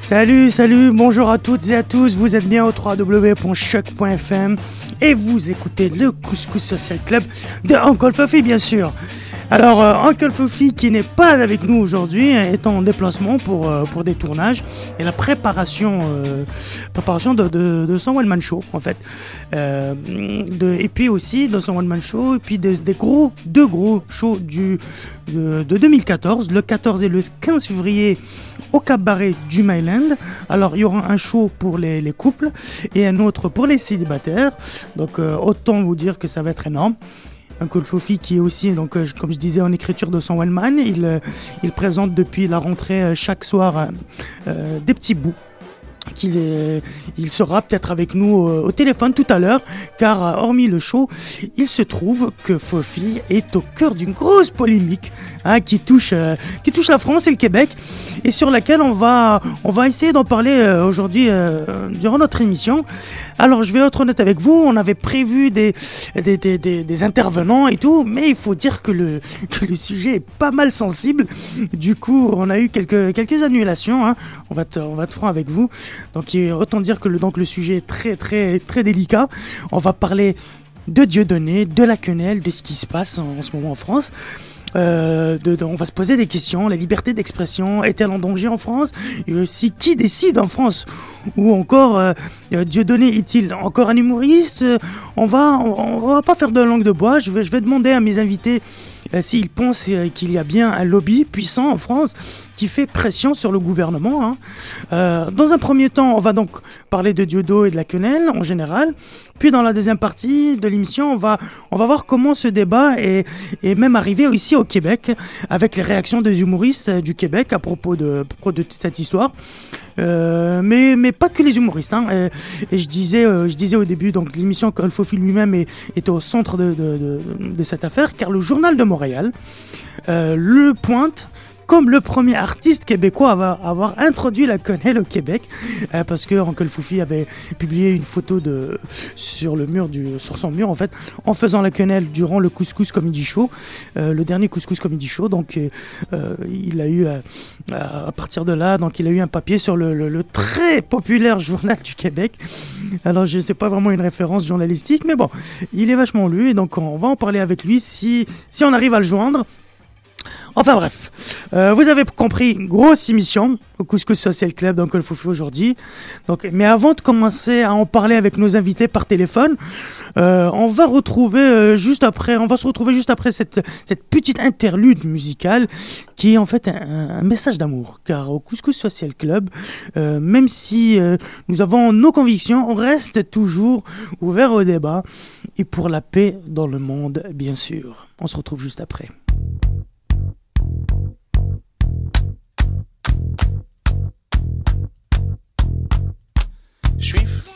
Salut, salut, bonjour à toutes et à tous, vous êtes bien au www.choc.fm et vous écoutez le Couscous Social Club de Uncle Fuffy bien sûr. Alors, euh, Uncle Fuffy qui n'est pas avec nous aujourd'hui, est en déplacement pour, euh, pour des tournages et la préparation, euh, préparation de, de, de, son One Man Show en fait. et puis aussi de son One Man Show, et puis des, gros, deux gros shows du, de, de, 2014, le 14 et le 15 février au cabaret du Myland. Alors, il y aura un show pour les, les couples et un autre pour les célibataires. Donc, autant vous dire que ça va être énorme un Call Fofi qui est aussi, donc, euh, comme je disais, en écriture de son one man. Il, euh, il présente depuis la rentrée euh, chaque soir des petits bouts qu'il il sera peut-être avec nous au, téléphone tout à l'heure, car hormis le show, il se trouve que Fofi est au cœur d'une grosse polémique hein, qui, touche, qui touche la France et le Québec, et sur laquelle on va, on va essayer d'en parler aujourd'hui durant notre émission. Alors, je vais être honnête avec vous, on avait prévu des, des, des, intervenants et tout, mais il faut dire que le, que le sujet est pas mal sensible. Du coup, on a eu quelques, quelques annulations. Hein. On, va on va être franc avec vous. Donc, autant dire que le, donc, le sujet est très, très, très délicat. On va parler de Dieudonné, de la quenelle, de ce qui se passe en ce moment en France. Euh, de, on va se poser des questions. La liberté d'expression est-elle en danger en France? Et qui décide en France? Ou encore, euh, euh Dieudonné est-il encore un humoriste? On va, on, va pas faire de langue de bois. Je vais, je vais demander à mes invités euh, s'ils pensent qu'il y a bien un lobby puissant en France qui fait pression sur le gouvernement. Hein. Dans un premier temps, on va donc parler de Diodo et de la quenelle en général. Puis dans la deuxième partie de l'émission, on va, on va voir comment ce débat est, est même arrivé ici au Québec, avec les réactions des humoristes du Québec à propos de, de cette histoire. Euh, mais, mais pas que les humoristes. Hein. Et, je, disais, euh, je disais au début, donc l'émission Colfofi lui-même est, est, au centre de, de, de, cette affaire, car le journal de Montréal euh, le pointe comme le premier artiste québécois à avoir, introduit la quenelle au Québec, euh, parce que Uncle Foufi avait publié une photo de, sur, le mur sur son mur, en fait, en faisant la quenelle durant le Couscous Comedy Show, euh, le dernier Couscous Comedy Show. Donc, euh, il a eu, à partir de là, donc il a eu un papier sur le, le très populaire journal du Québec. Alors, je ne sais pas vraiment une référence journalistique, mais bon, il est vachement lu, et donc on va en parler avec lui si, si on arrive à le joindre. Enfin bref, euh, vous avez compris, grosse émission au Couscous Social Club dans aujourd'hui. Mais avant de commencer à en parler avec nos invités par téléphone, euh, on va retrouver euh, juste après, on va se retrouver juste après cette, petite interlude musicale qui est en fait un, un message d'amour. Car au Couscous Social Club, même si nous avons nos convictions, on reste toujours ouvert au débat et pour la paix dans le monde, bien sûr. On se retrouve juste après. Juif,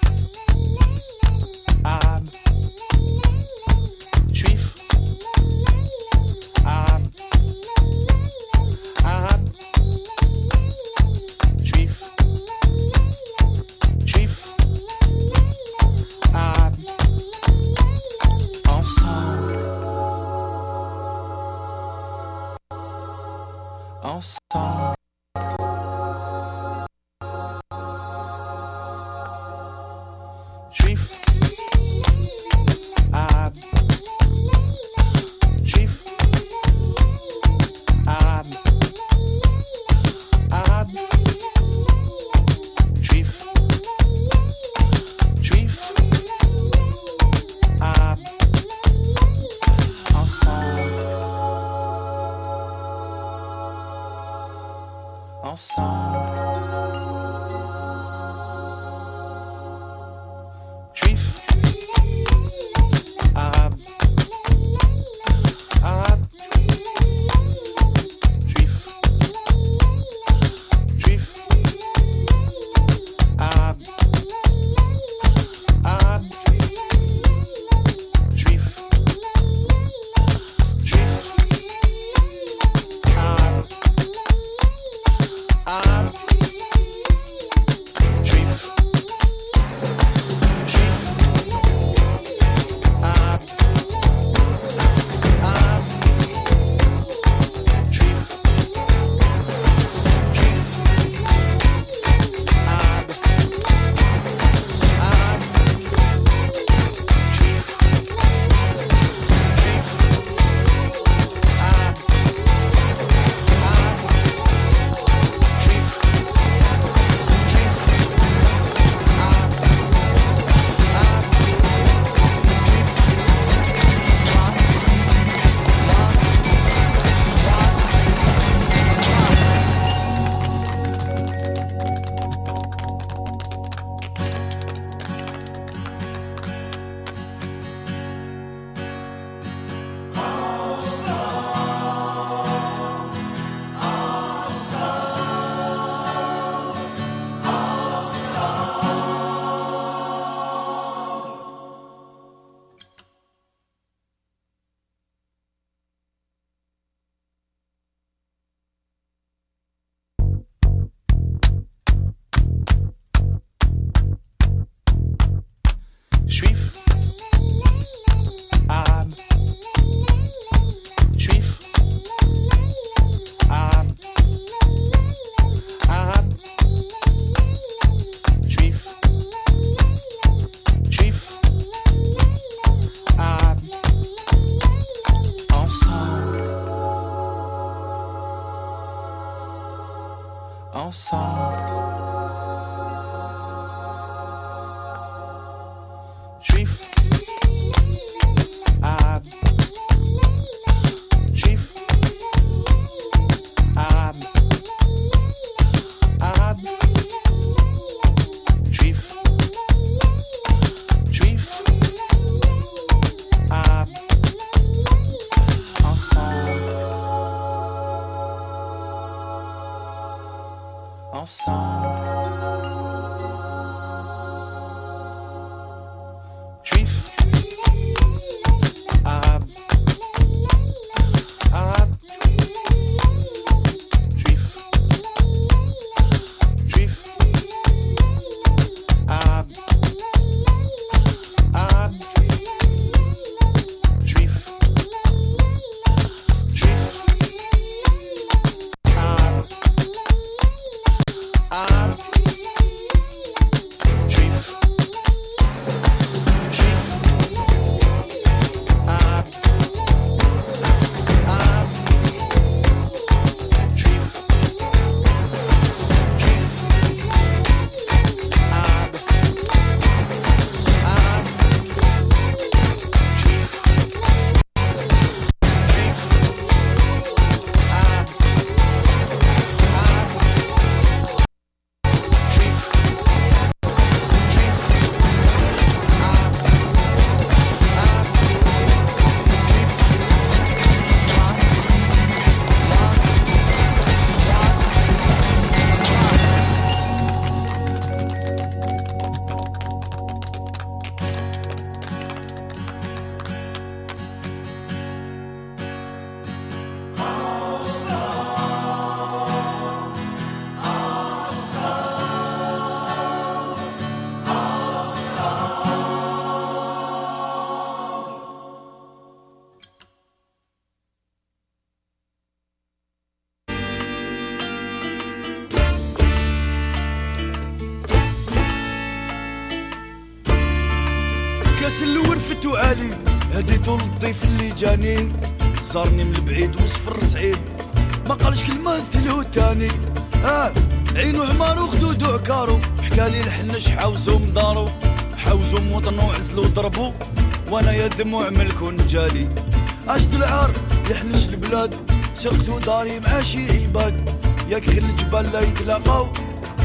سرقتو داري مع شي عباد ياك خل الجبال لا يتلاقاو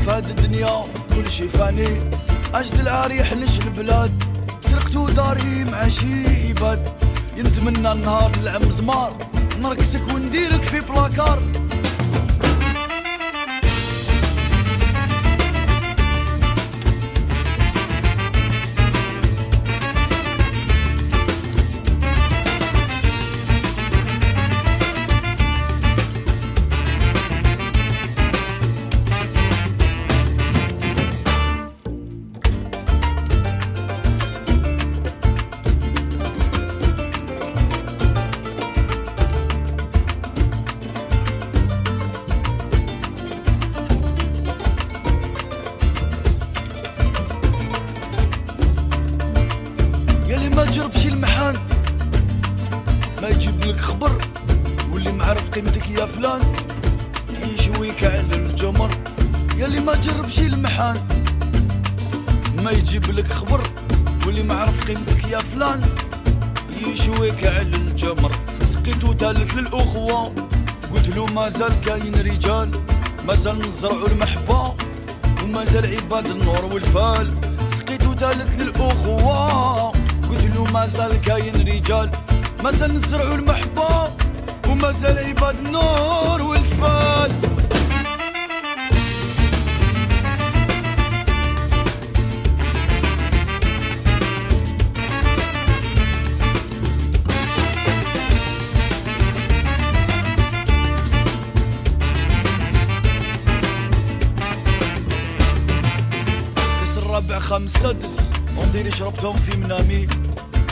فهاد الدنيا كل شي فاني. اشد العار يحنش البلاد؟ سرقتو داري مع شي عباد ينتمنى النهار نلعب زمار. نركسك ونديرك في بلاكار.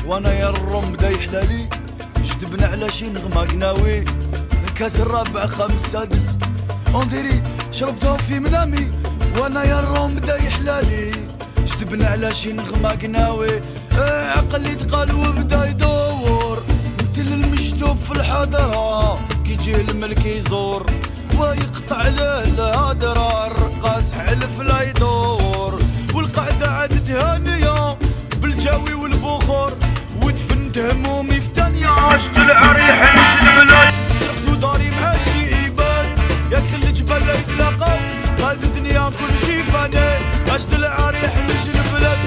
وأنا يا الروم بدا يحلالي جدبنا على شي نغمة قناوي الكاس الرابع خمس سادس. ونديري شربتهم في منامي. وأنا يا الروم بدا يحلالي جدبنا على شي نغمة قناوي إيه عقلي تقال وبدا يدور. مثل المشدوب في الحضرة. كي يجي الملك يزور. هو يقطع له الهدرة. الرقاص حلف لا يدور. والقعدة عادت هانية بالجاوي مجد العريح نجد بلاد داري ماشي إيبان ياك الجبل يتلاقاو هاد الدنيا كلشي فاني. مجد العريح نجد بلاد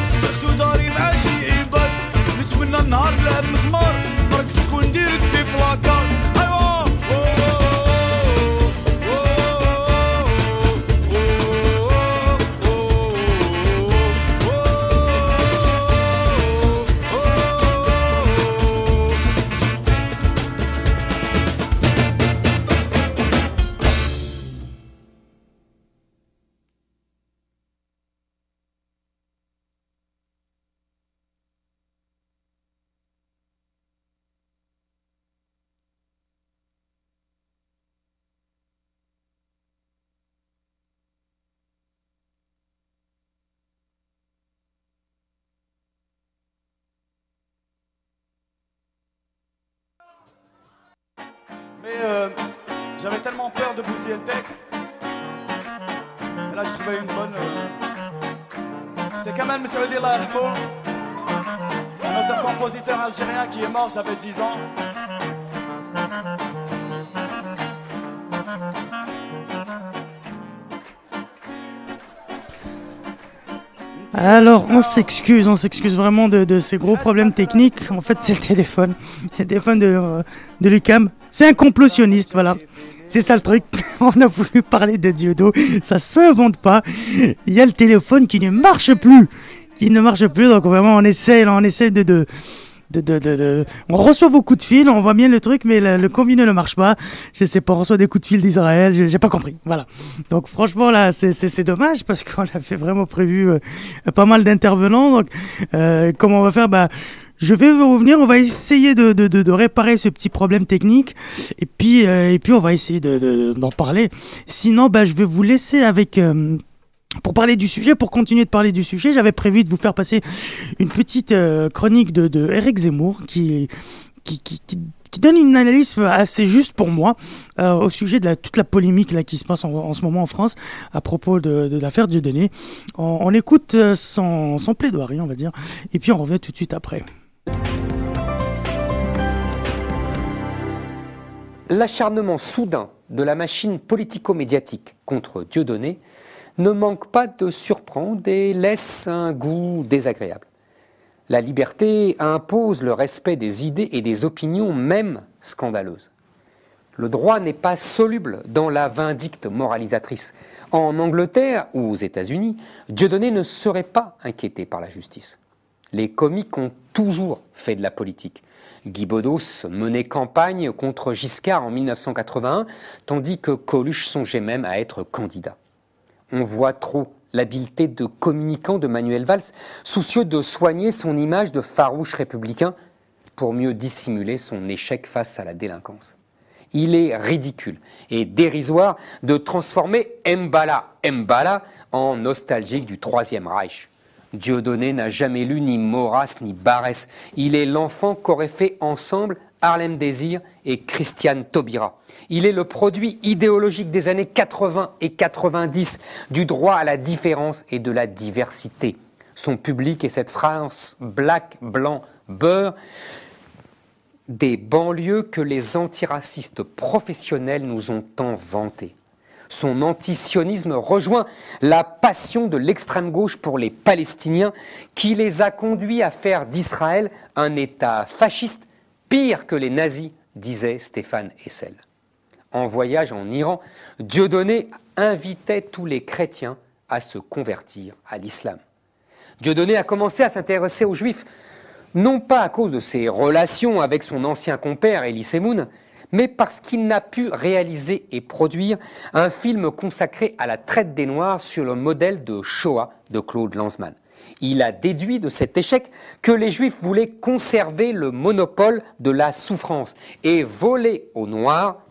j'avais tellement peur de bousiller le texte. Et là, je trouvais une bonne. euh, C'est Kamal Messaoudi, Allah yarhamou. un auteur-compositeur algérien qui est mort, ça fait 10 ans. Alors, on s'excuse, on s'excuse vraiment de, de ces gros problèmes techniques. En fait, c'est le téléphone. C'est le téléphone de, euh, de Lucam. C'est un complottionniste, voilà. C'est ça le truc. On a voulu parler de Diodo. Ça s'invente pas. Il y a le téléphone qui ne marche plus. Qui ne marche plus. Donc, vraiment, on essaie, on essaie de. de de, de, On reçoit vos coups de fil, on voit bien le truc, mais le, le combiné ne marche pas. Je sais pas, on reçoit des coups de fil d'Israël, j'ai pas compris. Voilà. Donc franchement là, c'est dommage parce qu'on avait vraiment prévu euh, pas mal d'intervenants. Donc euh, comment on va faire? Bah je vais revenir, on va essayer de, de, de, de réparer ce petit problème technique et puis euh, et puis on va essayer de- de- d'en parler. Sinon, bah je vais vous laisser avec euh, pour parler du sujet, pour continuer de parler du sujet, j'avais prévu de vous faire passer une petite euh, chronique de, de Eric Zemmour qui, qui, qui, qui, donne une analyse assez juste pour moi euh, au sujet de la, toute la polémique là, qui se passe en, en ce moment en France à propos de, de l'affaire Dieudonné. On, on écoute euh, son, son plaidoirie, on va dire, et puis on revient tout de suite après. L'acharnement soudain de la machine politico-médiatique contre Dieudonné ne manque pas de surprendre et laisse un goût désagréable. La liberté impose le respect des idées et des opinions, même scandaleuses. Le droit n'est pas soluble dans la vindicte moralisatrice. En Angleterre ou aux États-Unis, Dieudonné ne serait pas inquiété par la justice. Les comiques ont toujours fait de la politique. Guy Bedos menait campagne contre Giscard en 1981, tandis que Coluche songeait même à être candidat. On voit trop l'habileté de communicant de Manuel Valls, soucieux de soigner son image de farouche républicain pour mieux dissimuler son échec face à la délinquance. Il est ridicule et dérisoire de transformer Mbala Mbala en nostalgique du Troisième Reich. Dieudonné n'a jamais lu ni Maurras ni Barès. Il est l'enfant qu'auraient fait ensemble Harlem Désir et Christiane Taubira. Il est le produit idéologique des années 80 et 90 du droit à la différence et de la diversité. Son public est cette France black, blanc, beurre des banlieues que les antiracistes professionnels nous ont tant vantées. Son antisionisme rejoint la passion de l'extrême gauche pour les Palestiniens qui les a conduits à faire d'Israël un État fasciste pire que les nazis, disait Stéphane Hessel. En voyage en Iran, Dieudonné invitait tous les chrétiens à se convertir à l'islam. Dieudonné a commencé à s'intéresser aux juifs non pas à cause de ses relations avec son ancien compère Elie Semoun, mais parce qu'il n'a pu réaliser et produire un film consacré à la traite des Noirs sur le modèle de Shoah de Claude Lanzmann. Il a déduit de cet échec que les Juifs voulaient conserver le monopole de la souffrance et voler aux Noirs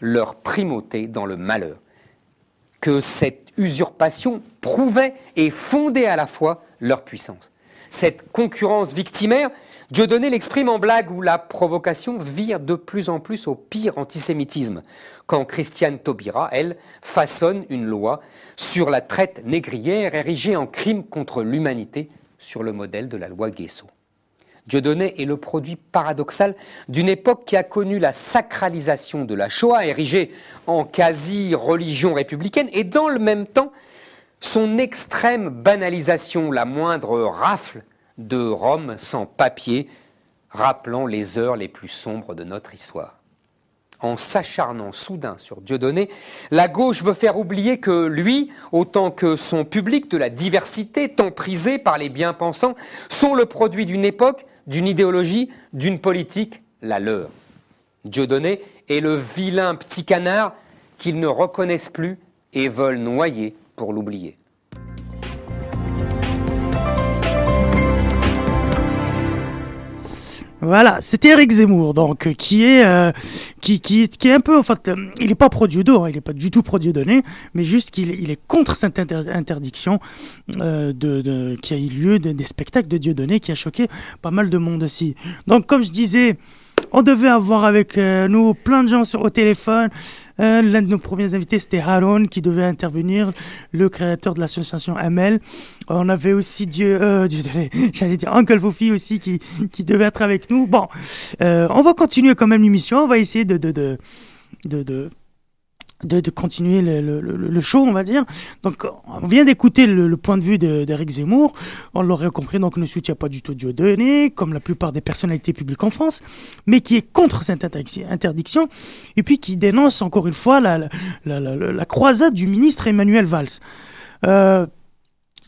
leur primauté dans le malheur. Que cette usurpation prouvait et fondait à la fois leur puissance. Cette concurrence victimaire, Dieudonné l'exprime en blague où la provocation vire de plus en plus au pire antisémitisme, quand Christiane Taubira, elle, façonne une loi sur la traite négrière érigée en crime contre l'humanité sur le modèle de la loi Guesso. Dieudonné est le produit paradoxal d'une époque qui a connu la sacralisation de la Shoah, érigée en quasi-religion républicaine, et dans le même temps, son extrême banalisation, la moindre rafle de Rome sans papier, rappelant les heures les plus sombres de notre histoire. En s'acharnant soudain sur Dieudonné, la gauche veut faire oublier que lui, autant que son public de la diversité, tant prisé par les bien-pensants, sont le produit d'une époque, d'une idéologie, d'une politique, la leur. Dieudonné est le vilain petit canard qu'ils ne reconnaissent plus et veulent noyer pour l'oublier. Voilà, c'était Eric Zemmour, donc qui est euh, qui, qui, qui est un peu en fait, euh, il n'est pas pro Dieudonné, hein, il n'est pas du tout pro Dieudonné, mais juste qu'il il est contre cette interdiction euh, de, de, qui a eu lieu des spectacles de Dieudonné, qui a choqué pas mal de monde aussi. Donc comme je disais, on devait avoir avec nous plein de gens sur au téléphone. Euh, l'un de nos premiers invités, c'était Haron qui devait intervenir, le créateur de l'association ML. On avait aussi Dieu, euh, j'allais dire Uncle Fofi aussi qui, qui devait être avec nous. Bon, euh, on va continuer quand même l'émission. On va essayer de, de, de de, continuer le, show, on va dire. Donc, on vient d'écouter le, point de vue d'Éric Zemmour. On l'aurait compris, donc ne soutient pas du tout Dieudonné, comme la plupart des personnalités publiques en France, mais qui est contre cette interdiction, et puis qui dénonce encore une fois la, la, croisade du ministre Emmanuel Valls. Euh,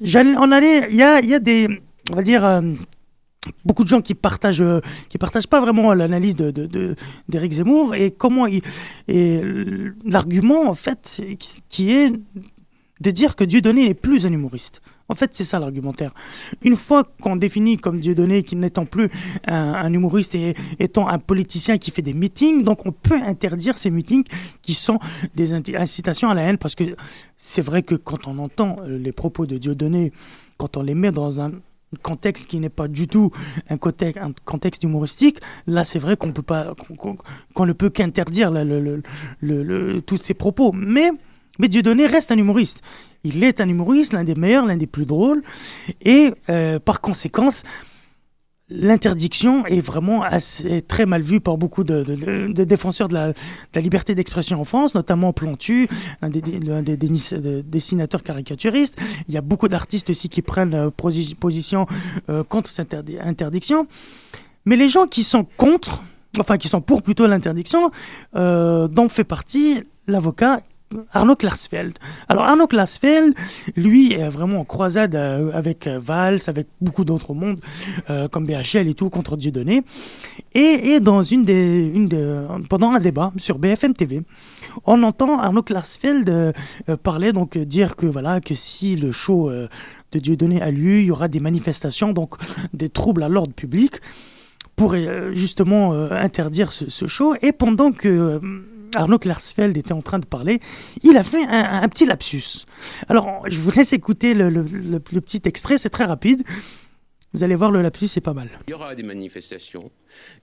on allait, il y a, y a, des, on va dire, euh, beaucoup de gens qui partagent euh, qui partagent pas vraiment l'analyse de, d'Éric Zemmour et comment l'argument en fait qui est de dire que Dieudonné n'est plus un humoriste. En fait, c'est ça l'argumentaire. Une fois qu'on définit comme Dieudonné qui n'étant plus un, humoriste et étant un politicien qui fait des meetings, donc on peut interdire ces meetings qui sont des incitations à la haine, parce que c'est vrai que quand on entend les propos de Dieudonné, quand on les met dans un contexte qui n'est pas du tout un contexte, humoristique, là c'est vrai qu'on peut pas, qu'on ne peut qu'interdire tous ces propos. Mais, mais Dieudonné reste un humoriste. Il est un humoriste, l'un des meilleurs, l'un des plus drôles, et euh, par conséquence, l'interdiction est vraiment très mal vue par beaucoup de, défenseurs de la, liberté d'expression en France, notamment Plantu, un des, des, dessinateurs caricaturistes. Il y a beaucoup d'artistes aussi qui prennent euh, position euh, contre cette interdiction. Mais les gens qui sont contre, enfin qui sont pour plutôt l'interdiction, euh, dont fait partie l'avocat Arnaud Klarsfeld. Alors Arnaud Klarsfeld, lui, est vraiment en croisade euh, avec euh, Valls, avec beaucoup d'autres mondes, euh, comme BHL et tout, contre Dieudonné. Et, et dans une des, une pendant un débat sur BFM TV, on entend Arnaud Klarsfeld parler, donc dire que voilà, que si le show de Dieudonné a lieu, il y aura des manifestations, donc des troubles à l'ordre public pour justement interdire ce, ce, show. Et pendant que Arnaud Klarsfeld était en train de parler, il a fait un, petit lapsus. Alors, je vous laisse écouter le petit extrait, c'est très rapide. Vous allez voir, le lapsus, c'est pas mal. Il y aura des manifestations.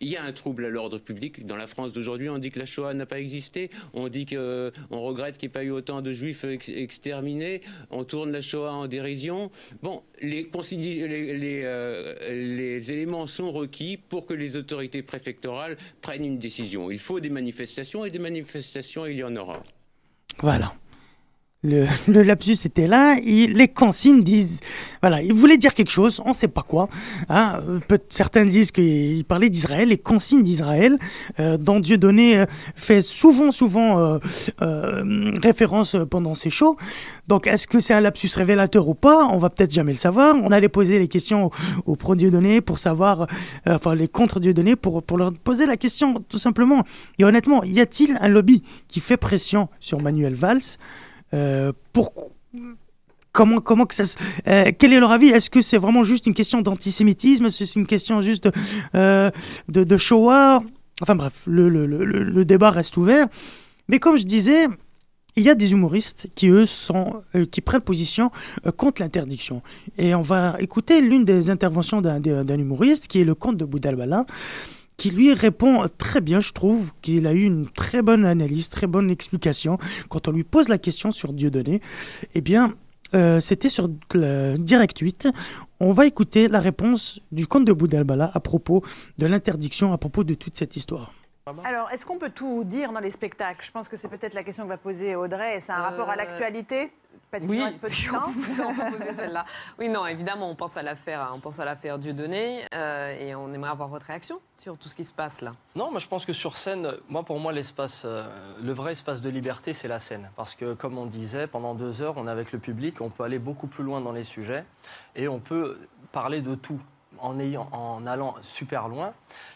Il y a un trouble à l'ordre public. Dans la France d'aujourd'hui, on dit que la Shoah n'a pas existé. On dit qu'on regrette qu'il n'y ait pas eu autant de juifs exterminés. On tourne la Shoah en dérision. Bon, les, les, euh, les éléments sont requis pour que les autorités préfectorales prennent une décision. Il faut des manifestations et des manifestations, il y en aura. Voilà le, le, lapsus était là, les consignes disent, voilà, il voulait dire quelque chose, on ne sait pas quoi. Hein, certains disent qu'il parlait d'Israël, les consignes d'Israël, euh, dont Dieudonné euh, fait souvent, souvent euh, euh, référence pendant ses shows. Donc, est-ce que c'est un lapsus révélateur ou pas? On va peut-être jamais le savoir. On allait poser les questions aux, pro-Dieudonné pour savoir, enfin, les contre-Dieudonné pour, pour leur poser la question tout simplement. Et honnêtement, y a-t-il un lobby qui fait pression sur Manuel Valls? Euh, comment comment que ça euh, quel est leur avis? Est-ce que c'est vraiment juste une question d'antisémitisme? Est-ce que c'est une question juste de, euh, de, Shoah Enfin bref, le, le, le, le, débat reste ouvert. Mais comme je disais, il y a des humoristes qui, eux, sont, euh, qui prennent position contre l'interdiction. Et on va écouter l'une des interventions d'un humoriste, qui est le comte de Boudalbala, qui lui répond très bien, je trouve, qu'il a eu une très bonne analyse, très bonne explication. Quand on lui pose la question sur Dieudonné, eh bien, euh, c'était sur Direct 8. On va écouter la réponse du comte de Boudalbala à propos de l'interdiction, à propos de toute cette histoire. Alors, est-ce qu'on peut tout dire dans les spectacles? Je pense que c'est peut-être la question que va poser Audrey. C'est un rapport à euh, l'actualité? Parce oui, reste peu de temps. vous en celle-là. Oui, non, évidemment, on pense à l'affaire, on pense à l'affaire Dieudonné, euh, et on aimerait avoir votre réaction sur tout ce qui se passe là. Non, mais je pense que sur scène, moi, pour moi, l'espace, euh, le vrai espace de liberté, c'est la scène, parce que comme on disait, pendant deux heures, on est avec le public, on peut aller beaucoup plus loin dans les sujets, et on peut parler de tout en ayant, en allant super loin.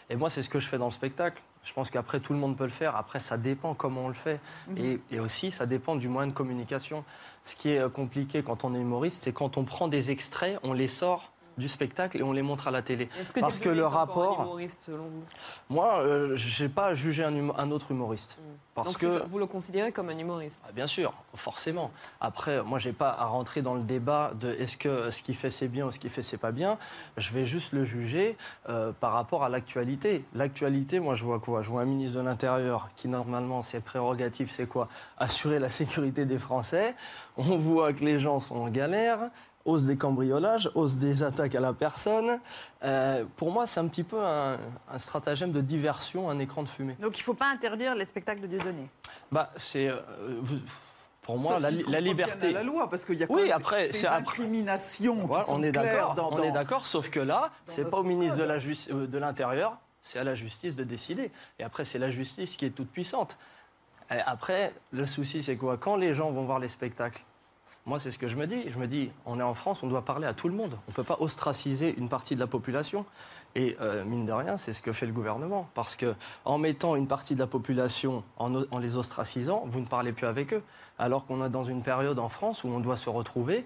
Et moi, c'est ce que je fais dans le spectacle. Je pense qu'après, tout le monde peut le faire. Après, ça dépend comment on le fait. Mhm. et, aussi, ça dépend du moyen de communication. Ce qui est euh, compliqué quand on est humoriste, c'est quand on prend des extraits, on les sort du spectacle et on les montre à la télé. Que Parce que le rapport. humoriste, selon vous Moi, euh, je n'ai pas jugé un, un autre humoriste. Hmm. Parce Donc que vous le considérez comme un humoriste? Ah, Bien sûr, forcément. Après, moi, j'ai pas à rentrer dans le débat de est-ce que ce qu'il fait c'est bien ou ce qu'il fait c'est pas bien. Je vais juste le juger euh, par rapport à l'actualité. L'actualité, moi, je vois quoi? Je vois un ministre de l'Intérieur qui normalement ses prérogatives, c'est quoi? Assurer la sécurité des Français. On voit que les gens sont en galère hausse des cambriolages, hausse des attaques à la personne. Euh, pour moi, c'est un petit peu un, stratagème de diversion, un écran de fumée. Donc il ne faut pas interdire les spectacles de Dieudonné bah, C'est. Euh, pour moi, la, la liberté. la loi, parce qu'il y a oui, après, des incriminations voilà, on est d'accord, On est d'accord, sauf que là, c'est pas au ministre de la euh, de l'Intérieur, c'est à la justice de décider. Et après, c'est la justice qui est toute puissante. Et après, le souci, c'est quoi? Quand les gens vont voir les spectacles, moi, c'est ce que je me dis. Je me dis, on est en France, on doit parler à tout le monde. On ne peut pas ostraciser une partie de la population. Et euh, mine de rien, c'est ce que fait le gouvernement. Parce que en mettant une partie de la population, en, en les ostracisant, vous ne parlez plus avec eux. Alors qu'on est dans une période en France où on doit se retrouver,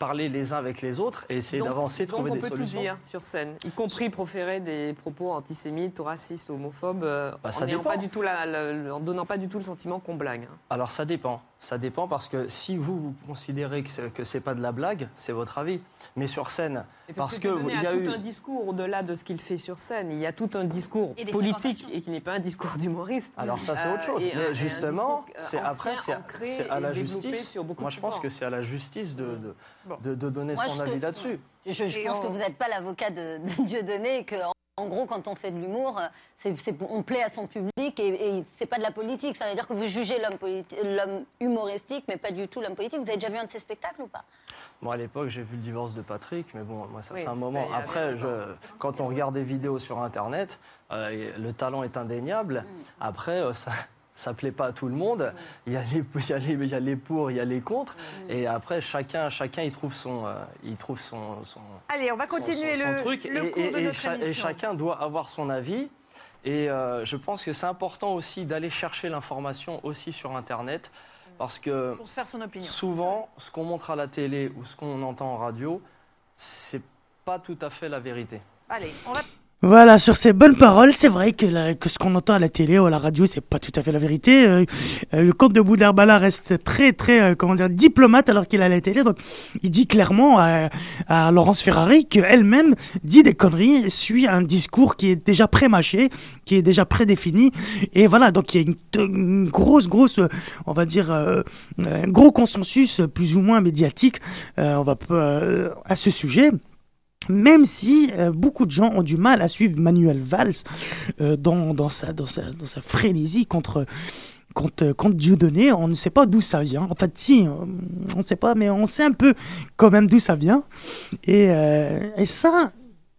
parler les uns avec les autres et essayer d'avancer, trouver des solutions. Donc on peut tout dire sur scène, y compris proférer des propos antisémites, racistes, homophobes, euh, bah, en, pas du tout en donnant pas du tout le sentiment qu'on blague. Hein. Alors ça dépend. Ça dépend parce que si vous, vous considérez que ce n'est pas de la blague, c'est votre avis. Mais sur scène, parce, que, il y a, tout un discours au-delà de ce qu'il fait sur scène. Il y a tout un discours politique et qui n'est pas un discour d'humoriste. Alors ça, c'est autre chose. Mais justement, c'est après, c'est à la justice. Moi, je pense que c'est à la justice de, de, de, donner son avis là-dessus. Je, pense que vous n'êtes pas l'avocat de, Dieu donné et que en gros, quand on fait de l'humour, on plaît à son public et, et c'est pas de la politique. Ça veut dire que vous jugez l'homme humoristique, mais pas du tout l'homme politique. Vous avez déjà vu un de ses spectacles ou pas? Moi, à l'époque, j'ai vu le divorce de Patrick, mais bon, moi, ça fait un moment. Après, je, quand on regarde des vidéos sur Internet, euh, le talent est indéniable. Mm. Après, euh, ça, ça plaît pas à tout le monde. Il, y a les, il, y a les, il y a les pour, il y a les contre. Et après, chacun, chacun il trouve son, euh, il trouve son, son, Allez, on va continuer le, truc. Le et, et, chacun doit avoir son avis. Et euh, je pense que c'est important aussi d'aller chercher l'information aussi sur Internet. Parce que Pour se faire son opinion. souvent, ce qu'on montre à la télé ou ce qu'on entend en radio, c'est pas tout à fait la vérité. Allez, on va voilà, sur ces bonnes paroles, c'est vrai que, que ce qu'on entend à la télé ou à la radio, c'est pas tout à fait la vérité. Euh, euh, le comte de Boudherbala reste très, très, euh, comment dire, diplomate alors qu'il a la télé. Donc, il dit clairement à, à Laurence Ferrari qu'elle-même dit des conneries, suit un discours qui est déjà pré-mâché, qui est déjà prédéfini. Et voilà, donc il y a une, grosse, grosse, on va dire, un gros consensus plus ou moins médiatique, on va à ce sujet. Même si euh, beaucoup de gens ont du mal à suivre Manuel Valls euh, dans, sa, frénésie contre, contre, contre Dieudonné, on ne sait pas d'où ça vient. En fait, si, on ne sait pas, mais on sait un peu quand même d'où ça vient. Et, euh, ça,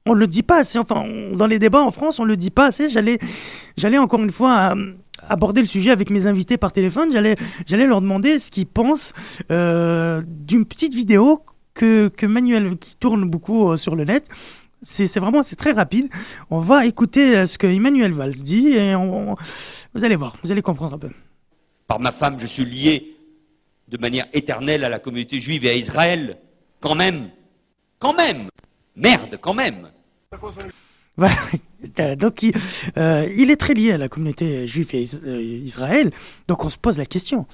on ne le dit pas assez. Enfin, dans les débats en France, on ne le dit pas assez. J'allais, encore une fois aborder le sujet avec mes invités par téléphone. J'allais leur demander ce qu'ils pensent d'une petite vidéo que, Manuel, qui tourne beaucoup euh, sur le net. C'est vraiment c'est très rapide. On va écouter euh, ce que Emmanuel Valls dit et vous allez voir, vous allez comprendre un peu. Par ma femme, je suis lié de manière éternelle à la communauté juive et à Israël. Quand même, quand même, merde, quand même. donc il, euh, il, est très lié à la communauté juive et Israël. Donc on se pose la question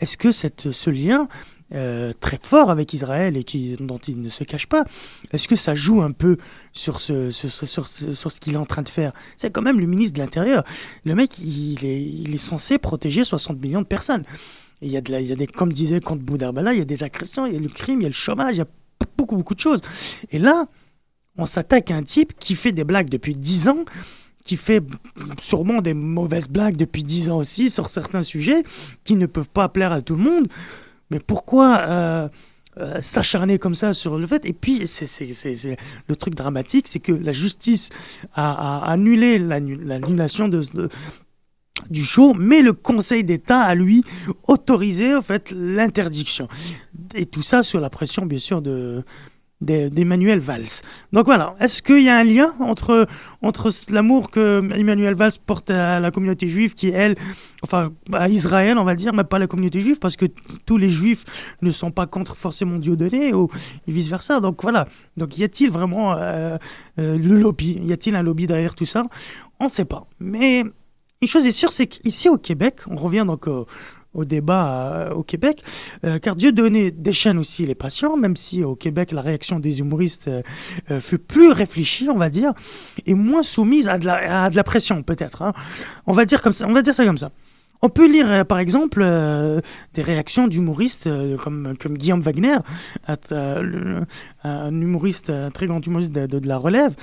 est-ce que cette, ce lien euh, très fort avec Israël et qui, dont il ne se cache pas, est-ce que ça joue un peu sur ce, sur, sur ce- qu'il est en train de faire? C'est quand même le ministre de l'Intérieur. Le mec, il est, il est censé protéger 60 millions de personnes. Il y a, de la- il y a des, comme disait Comte Boudarbala, il y a des agressions, il y a le crime, il y a le chômage, il y a beaucoup, beaucoup de choses. Et là, on s'attaque à un type qui fait des blagues depuis 10 ans, qui fait sûrement des mauvaises blagues depuis 10 ans aussi sur certains sujets, qui ne peuvent pas plaire à tout le monde. Mais pourquoi euh, euh, s'acharner comme ça sur le fait? Et puis, c'est, le truc dramatique, c'est que la justice a, annulé l'annu- l'annulation de, du show, mais le Conseil d'État a lui autorisé en fait l'interdiction. Et tout ça sous la pression, bien sûr, d'E- d'Emmanuel Valls. Donc voilà, est-ce qu'il y a un lien entre, entre l'amour que Emmanuel Valls porte à la communauté juive, qui elle, enfin à Israël, on va dire, mais pas la communauté juive, parce que tous les juifs ne sont pas contre forcément Dieudonné, ou vice-versa. Donc voilà, donc y a-t-il vraiment euh, euh, le lobby? Y a-t-il un lobby derrière tout ça? On ne sait pas. Mais une chose est sûre, c'est qu'ici au Québec, on revient donc au débat euh, au Québec, euh, car Dieudonné déchaîne aussi les patients, même si au Québec la réaction des humoristes euh, fut plus réfléchie, on va dire, et moins soumise à de la, à de la pression peut-être. hein. On va dire ça, on va dire ça comme ça. On peut lire par exemple des réactions d'humoristes comme, comme Guillaume Wagner, un, humoriste, un très grand humoriste de, de- la relève,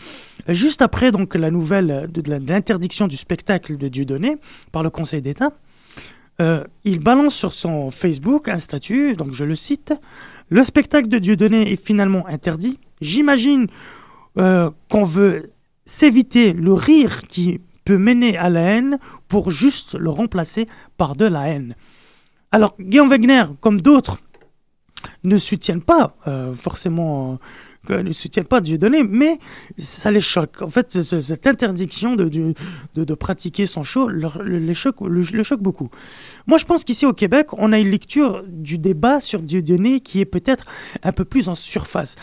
juste après donc la nouvelle de l'interdiction du spectacle de Dieudonné par le Conseil d'État. Euh, il balance sur son Facebook un statut, donc je le cite Le spectacle de Dieudonné est finalement interdit. J'imagine euh, qu'on veut s'éviter le rire qui peut mener à la haine pour juste le remplacer par de la haine. Alors, Guillaume Wegner, comme d'autres, ne soutiennent pas euh, forcément. euh, ne soutiennent pas Dieudonné, mais ça les choque. En fait, ce- ce- cette interdiction de, pratiquer son show les choque, le, choque beaucoup. Moi, je pense qu'ici au Québec, on a une lecture du débat sur Dieudonné qui est peut-être un peu plus en surface.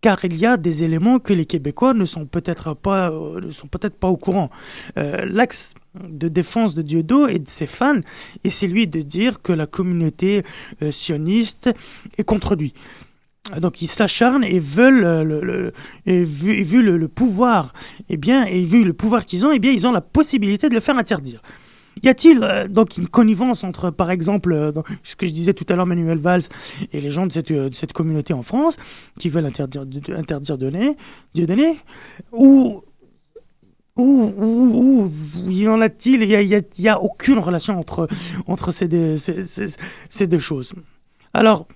Car il y a des éléments que les Québécois ne sont peut-être pas, euh, ne sont peut-être pas au courant. L'axe de défense de Dieudo et de ses fans est celui de dire que la communauté euh, sioniste est contre lui. Donc ils s'acharnent et veulent euh, le, et vu, et vu le, pouvoir, eh bien, et vu le pouvoir qu'ils ont, eh bien, ils ont la possibilité de le faire interdire. Y a-t-il euh, donc une connivence entre, par exemple, ce que je disais tout à l'heure, Manuel Valls et les gens de cette, de cette communauté en France qui veulent interdire, de, interdire ou, ou y en a-t-il? Il n'y a, a- aucune relation entre, entre ces, deux, ces, ces- deux choses. Alors,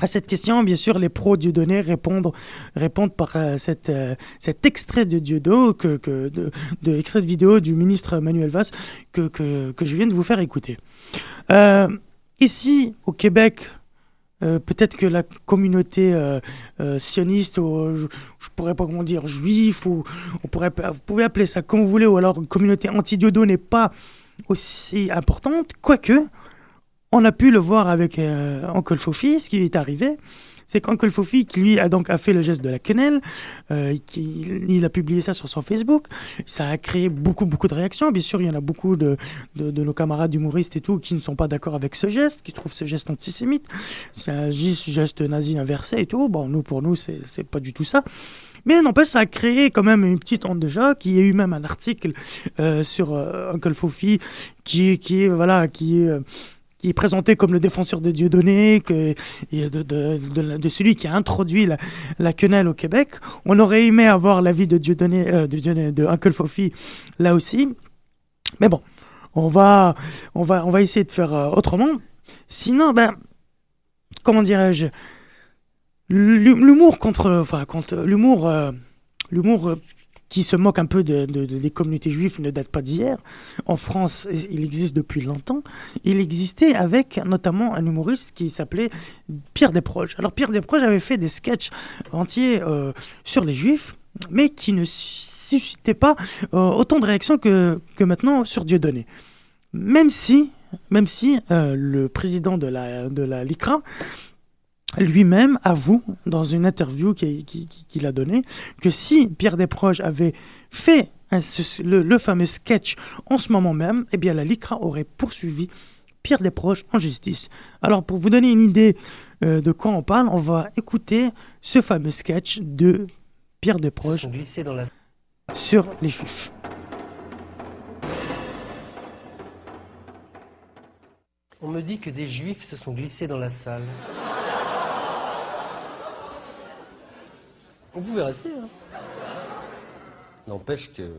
à cette question, bien sûr, les pros Dieudonné répondent, répondent par euh, cette, euh, cet extrait de Dieudo, que, que, de, de extrait de vidéo du ministre Manuel Valls que, que, que je viens de vous faire écouter. Euh, ici, au Québec, euh, peut-être que la communauté euh, euh, sioniste, ou, je, je pourrais pas comment dire, juif, ou on pourrait, vous pouvez appeler ça comme vous voulez, ou alors une communauté anti-diodo n'est pas aussi importante, quoique, on a pu le voir avec Uncle Fofi, ce qui est arrivé, c'est qu'Uncle Fofi, qui lui a donc a fait le geste de la quenelle, euh, il a publié ça sur son Facebook, ça a créé beaucoup, beaucoup de réactions. Bien sûr, il y en a beaucoup de, de, de nos camarades humoristes et tout qui ne sont pas d'accord avec ce geste, qui trouvent ce geste antisémite. C'est un geste nazi inversé et tout. Bon, nous, pour nous, c'est pas du tout ça. Mais n'empêche, ça a créé quand même une petite onde déjà, qui a eu même un article euh, sur euh, Uncle Fofi, qui, qui voilà, qui est... qui est présenté comme le défenseur de Dieudonné, que, de, celui qui a introduit la, quenelle au Québec. On aurait aimé avoir l'avis de Dieudonné, euh, de, de Uncle Fofi là aussi. Mais bon, on va, on va, on va essayer de faire euh, autrement. Sinon, ben, comment dirais-je, l'hu- l'humour contre, enfin, contre l'humour, euh, l'humour euh, qui se moque un peu de, de- de- des communautés juives ne date pas d'hier. En France, il existe depuis longtemps. Il existait avec notamment un humoriste qui s'appelait Pierre Desproges. Alors Pierre Desproges avait fait des sketchs entiers euh, sur les juifs, mais qui ne suscitaient pas euh, autant de réactions que, que maintenant sur Dieudonné. Même si, même si euh, le président de la, de la LICRA lui-même avoue dans une interview qu'il qui, qui- qu'il a donnée que si Pierre Desproges avait fait le fameux sketch en ce moment même, eh bien la LICRA aurait poursuivi Pierre Desproges en justice. Alors pour vous donner une idée euh, de quoi on parle, on va écouter ce fameux sketch de Pierre Desproges sur les Juifs. On me dit que des juifs se sont glissés dans la salle. On pouvait rester. Hein. N'empêche que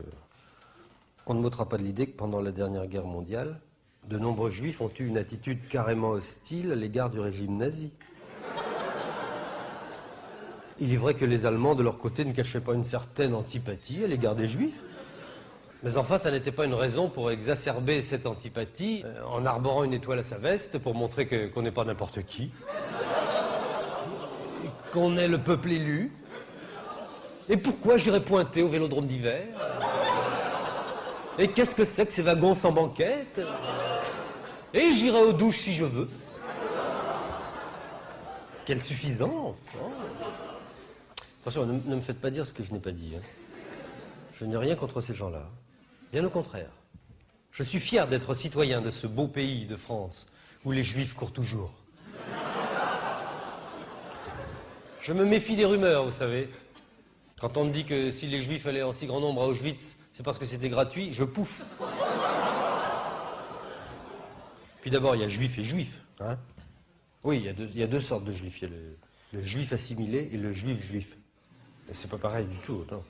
qu'on ne m'ôtera pas de l'idée que pendant la dernière guerre mondiale, de nombreux juifs ont eu une attitude carrément hostile à l'égard du régime nazi. Il est vrai que les Allemands, de leur côté, ne cachaient pas une certaine antipathie à l'égard des juifs. Mais enfin, ça n'était pas une raison pour exacerber cette antipathie euh, en arborant une étoile à sa veste pour montrer qu'on n'est pas n'importe qui. Qu'on est le peuple élu. Et pourquoi j'irais pointer au vélodrome d'hiver? Et qu'est-ce que c'est que ces wagons sans banquette? Et j'irai aux douches si je veux. Quelle suffisance hein. Attention, ne, ne me faites pas dire ce que je n'ai pas dit. hein. Je n'ai rien contre ces gens-là. Bien au contraire. Je suis fier d'être citoyen de ce beau pays de France où les juifs courent toujours. Je me méfie des rumeurs, vous savez. Quand on me dit que si les juifs allaient en si grand nombre à Auschwitz, c'est parce que c'était gratuit, je pouffe. Puis d'abord, il y a juifs et juifs. hein. oui, il y, a deux, sortes de juifs. Il y a le, juif assimilé et le juif juif. C'est pas pareil du tout, non.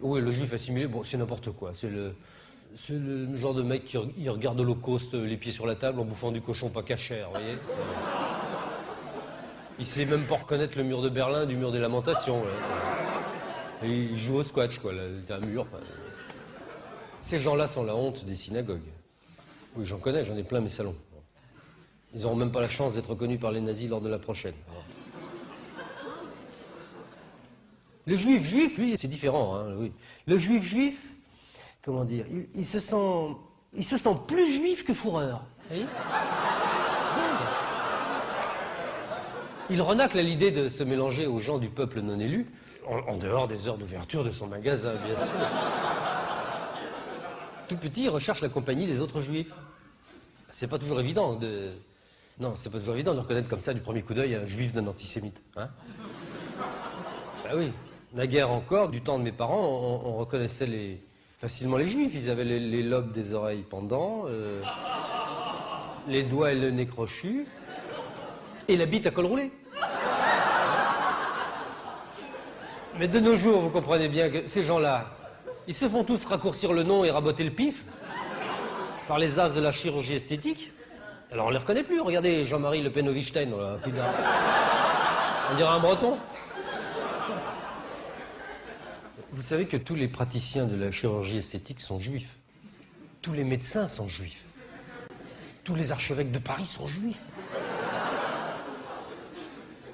Oui, le juif assimilé, bon, c'est n'importe quoi. C'est le, genre de mec qui regarde l'Holocauste les pieds sur la table en bouffant du cochon pas cachère, vous voyez Il sait même pas reconnaître le mur de Berlin du mur des lamentations. là. Et il joue au squash, quoi. un mur. Ces gens-là sont la honte des synagogues. Oui, j'en connais, j'en ai plein mes salons. Ils n'auront même pas la chance d'être reconnus par les nazis lors de la prochaine. Le juif juif, lui, c'est différent. hein. Le juif juif, comment dire, il, se sent, plus juif que fourreur. Il renacle à l'idée de se mélanger aux gens du peuple non élu, en, dehors des heures d'ouverture de son magasin, bien sûr. Tout petit, il recherche la compagnie des autres juifs. C'est pas toujours évident de. Non, c'est pas toujours évident de reconnaître comme ça du premier coup d'œil un juif d'un antisémite. Hein bah oui. Naguère encore, du temps de mes parents, on, on reconnaissait facilement les juifs. Ils avaient les, lobes des oreilles pendants, euh, les doigts et le nez crochu, et la bite à col roulé. Mais de nos jours, vous comprenez bien que ces gens-là, ils se font tous raccourcir le nom et raboter le pif par les as de la chirurgie esthétique. Alors on les reconnaît plus. Regardez Jean-Marie Le Pen au Wittgenstein, voilà, plus d'un- On dirait un breton. Vous savez que tous les praticiens de la chirurgie esthétique sont juifs. Tous les médecins sont juifs. Tous les archevêques de Paris sont juifs.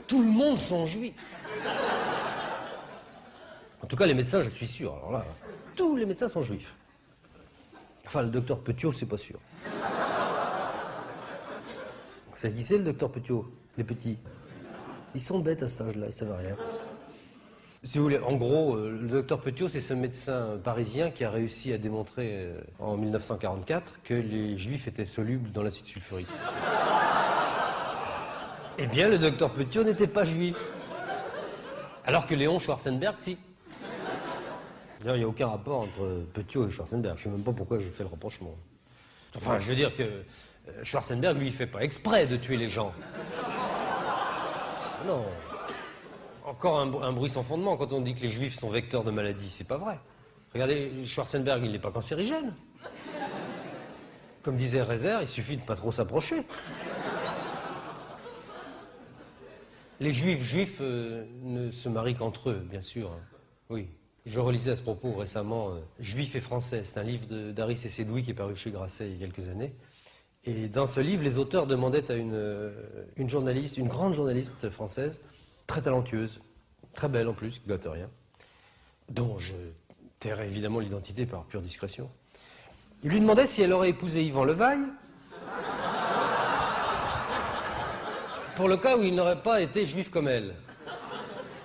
Tout le monde sont juifs. En tout cas, les médecins, je suis sûr. Alors là, tous les médecins sont juifs. Enfin, le docteur Petiot, c'est pas sûr. Vous qui c'est, le docteur Petiot Les petits? Ils sont bêtes à cet âge-là, ils savent rien. Si vous voulez, en gros, euh, le docteur Petiot, c'est ce médecin parisien qui a réussi à démontrer euh, en 1944 que les juifs étaient solubles dans l'acide sulfurique. Eh bien, le docteur Petiot n'était pas juif. Alors que Léon Schwarzenberg, si. D'ailleurs, il n'y a aucun rapport entre Petiot et Schwarzenberg. Je ne sais même pas pourquoi je fais le rapprochement. Enfin, je veux dire que euh, Schwarzenberg, lui, il fait pas exprès de tuer les gens. Non. Encore un, un bruit sans fondement quand on dit que les juifs sont vecteurs de maladies. C'est pas vrai. Regardez, Schwarzenberg, il n'est pas cancérigène. Comme disait Rezer, il suffit de pas trop s'approcher. Les juifs juifs euh, ne se marient qu'entre eux, bien sûr. hein. Oui. Je relisais à ce propos récemment euh, Juifs et Français. C'est un livre d'Aris et Sédoui qui est paru chez Grasset il y a quelques années. Et dans ce livre, les auteurs demandaient à une, euh, journaliste, une grande journaliste française, très talentueuse, très belle en plus, qui gâte rien, dont je tairai évidemment l'identité par pure discrétion. Il lui demandait si elle aurait épousé Yvan Levaille pour le cas où il n'aurait pas été juif comme elle.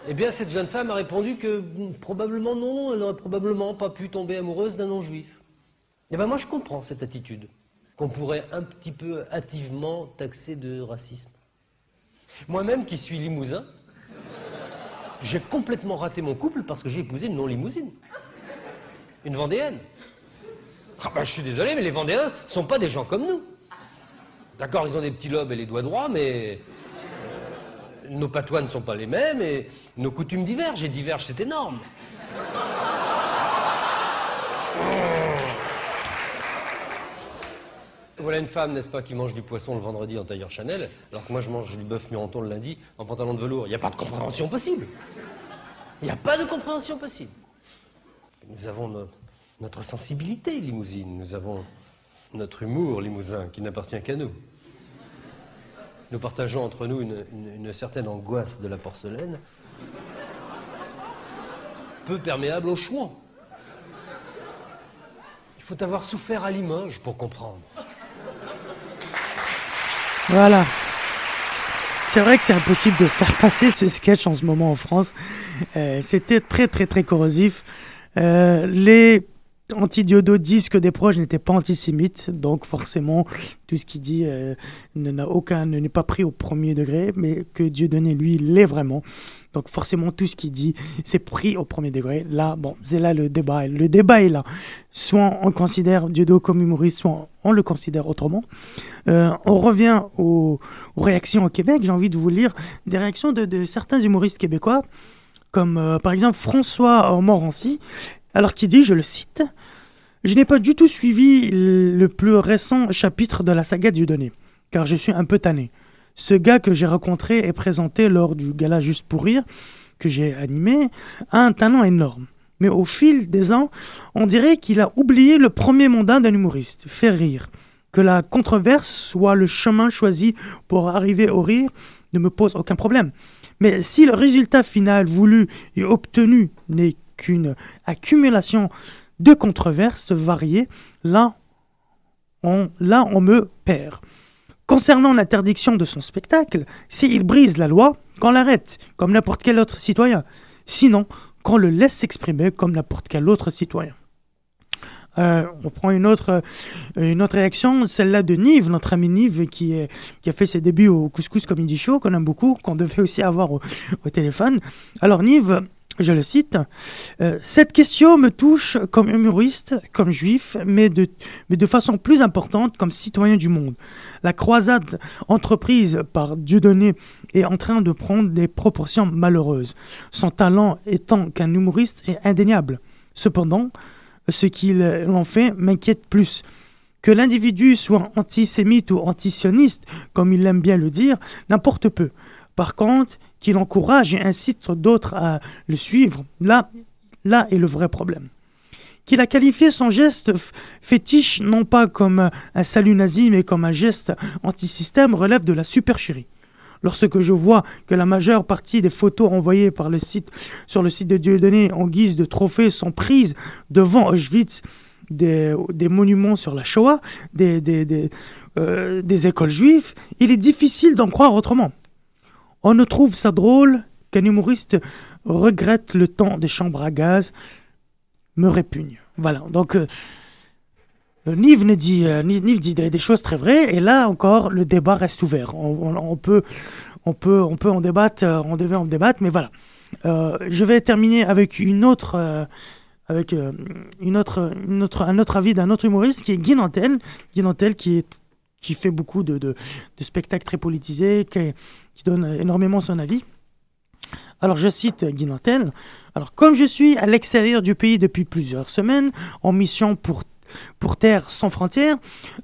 Eh bien, cette jeune femme a répondu que mm, probablement non, elle n'aurait probablement pas pu tomber amoureuse d'un non-juif. Eh bien, moi, je comprends cette attitude. Qu'on pourrait un petit peu hâtivement taxer de racisme. Moi-même qui suis limousin, j'ai complètement raté mon couple parce que j'ai épousé une non-limousine. Une Vendéenne. Ah bah, je suis désolé, mais les Vendéens sont pas des gens comme nous. D'accord, ils ont des petits lobes et les doigts droits, mais euh, nos patois ne sont pas les mêmes et nos coutumes divergent. Et divergent, c'est énorme. Voilà une femme, n'est-ce pas, qui mange du poisson le vendredi en tailleur Chanel, alors que moi je mange du bœuf Muranton le lundi en pantalon de velours. Il n'y a pas de compréhension possible. Il n'y a pas de compréhension possible. Nous avons no- notre sensibilité limousine, nous avons notre humour limousin qui n'appartient qu'à nous. Nous partageons entre nous une certaine angoisse de la porcelaine, peu perméable au chouan. Il faut avoir souffert à Limoges pour comprendre. Voilà. C'est vrai que c'est impossible de faire passer ce sketch en ce moment en France. Euh, C'était très très très corrosif. Euh, les anti-diodo disent que des proches n'étaient pas antisémites, donc forcément tout ce qu'il dit euh, n'a aucun ne n'est pas pris au premier degré, mais que Dieudonné lui l'est vraiment. Donc forcément tout ce qu'il dit c'est pris au premier degré. Là bon c'est là le débat. Le débat est là. Soit on considère Dieudo comme humoriste, soit on le considère autrement. Euh, on revient aux, réactions au Québec. J'ai envie de vous lire des réactions de, certains humoristes québécois, comme euh, par exemple François Morancy, alors qui dit, je le cite, Je n'ai pas du tout suivi le plus récent chapitre de la saga Dieudonné, car je suis un peu tanné. Ce gars que j'ai rencontré et présenté lors du gala Juste pour rire, que j'ai animé, a un talent énorme. Mais au fil des ans, on dirait qu'il a oublié le premier mandat d'un humoriste, faire rire. Que la controverse soit le chemin choisi pour arriver au rire ne me pose aucun problème. Mais si le résultat final voulu et obtenu n'est qu'une accumulation de controverses variées, là on, là, on me perd. Concernant l'interdiction de son spectacle, s'il brise la loi, qu'on l'arrête, comme n'importe quel autre citoyen. Sinon, qu'on le laisse s'exprimer comme n'importe quel autre citoyen. Euh, on prend une autre, euh, une autre réaction, celle-là de Nive, notre ami Nive, qui, a fait ses débuts au Couscous Comedy Show, qu'on aime beaucoup, qu'on devait aussi avoir au, au téléphone. Alors Nive, je le cite, euh, Cette question me touche comme humoriste, comme juif, mais de, mais de façon plus importante comme citoyen du monde. La croisade entreprise par Dieudonné est en train de prendre des proportions malheureuses, son talent étant qu'un humoriste est indéniable. Cependant, ce qu'il en fait m'inquiète plus. Que l'individu soit antisémite ou antisioniste, comme il aime bien le dire, n'importe peu. Par contre, qu'il encourage et incite d'autres à le suivre, là, là est le vrai problème. Qu'il a qualifié son geste fétiche non pas comme un salut nazi, mais comme un geste antisystème relève de la supercherie. Lorsque je vois que la majeure partie des photos envoyées le site, sur le site de Dieudonné en guise de trophée sont prises devant Auschwitz, des, monuments sur la Shoah, euh, des écoles juives, il est difficile d'en croire autrement. On ne trouve ça drôle qu'un humoriste regrette le temps des chambres à gaz, me répugne. Voilà, donc euh, euh, Nive, ne dit, euh, des, choses très vraies, et là encore, le débat reste ouvert. On, on- peut, on, peut, on en débattre, euh, on devait en débattre, mais voilà. Je vais terminer avec une autre, avec une autre, un autre avis d'un autre humoriste qui est Guy Nantel, Guy Nantel qui est qui fait beaucoup de, de, spectacles très politisés, qui, donne énormément son avis. Alors je cite Guy Nantel. Alors comme je suis à l'extérieur du pays depuis plusieurs semaines, en mission pour, pour Terre sans frontières,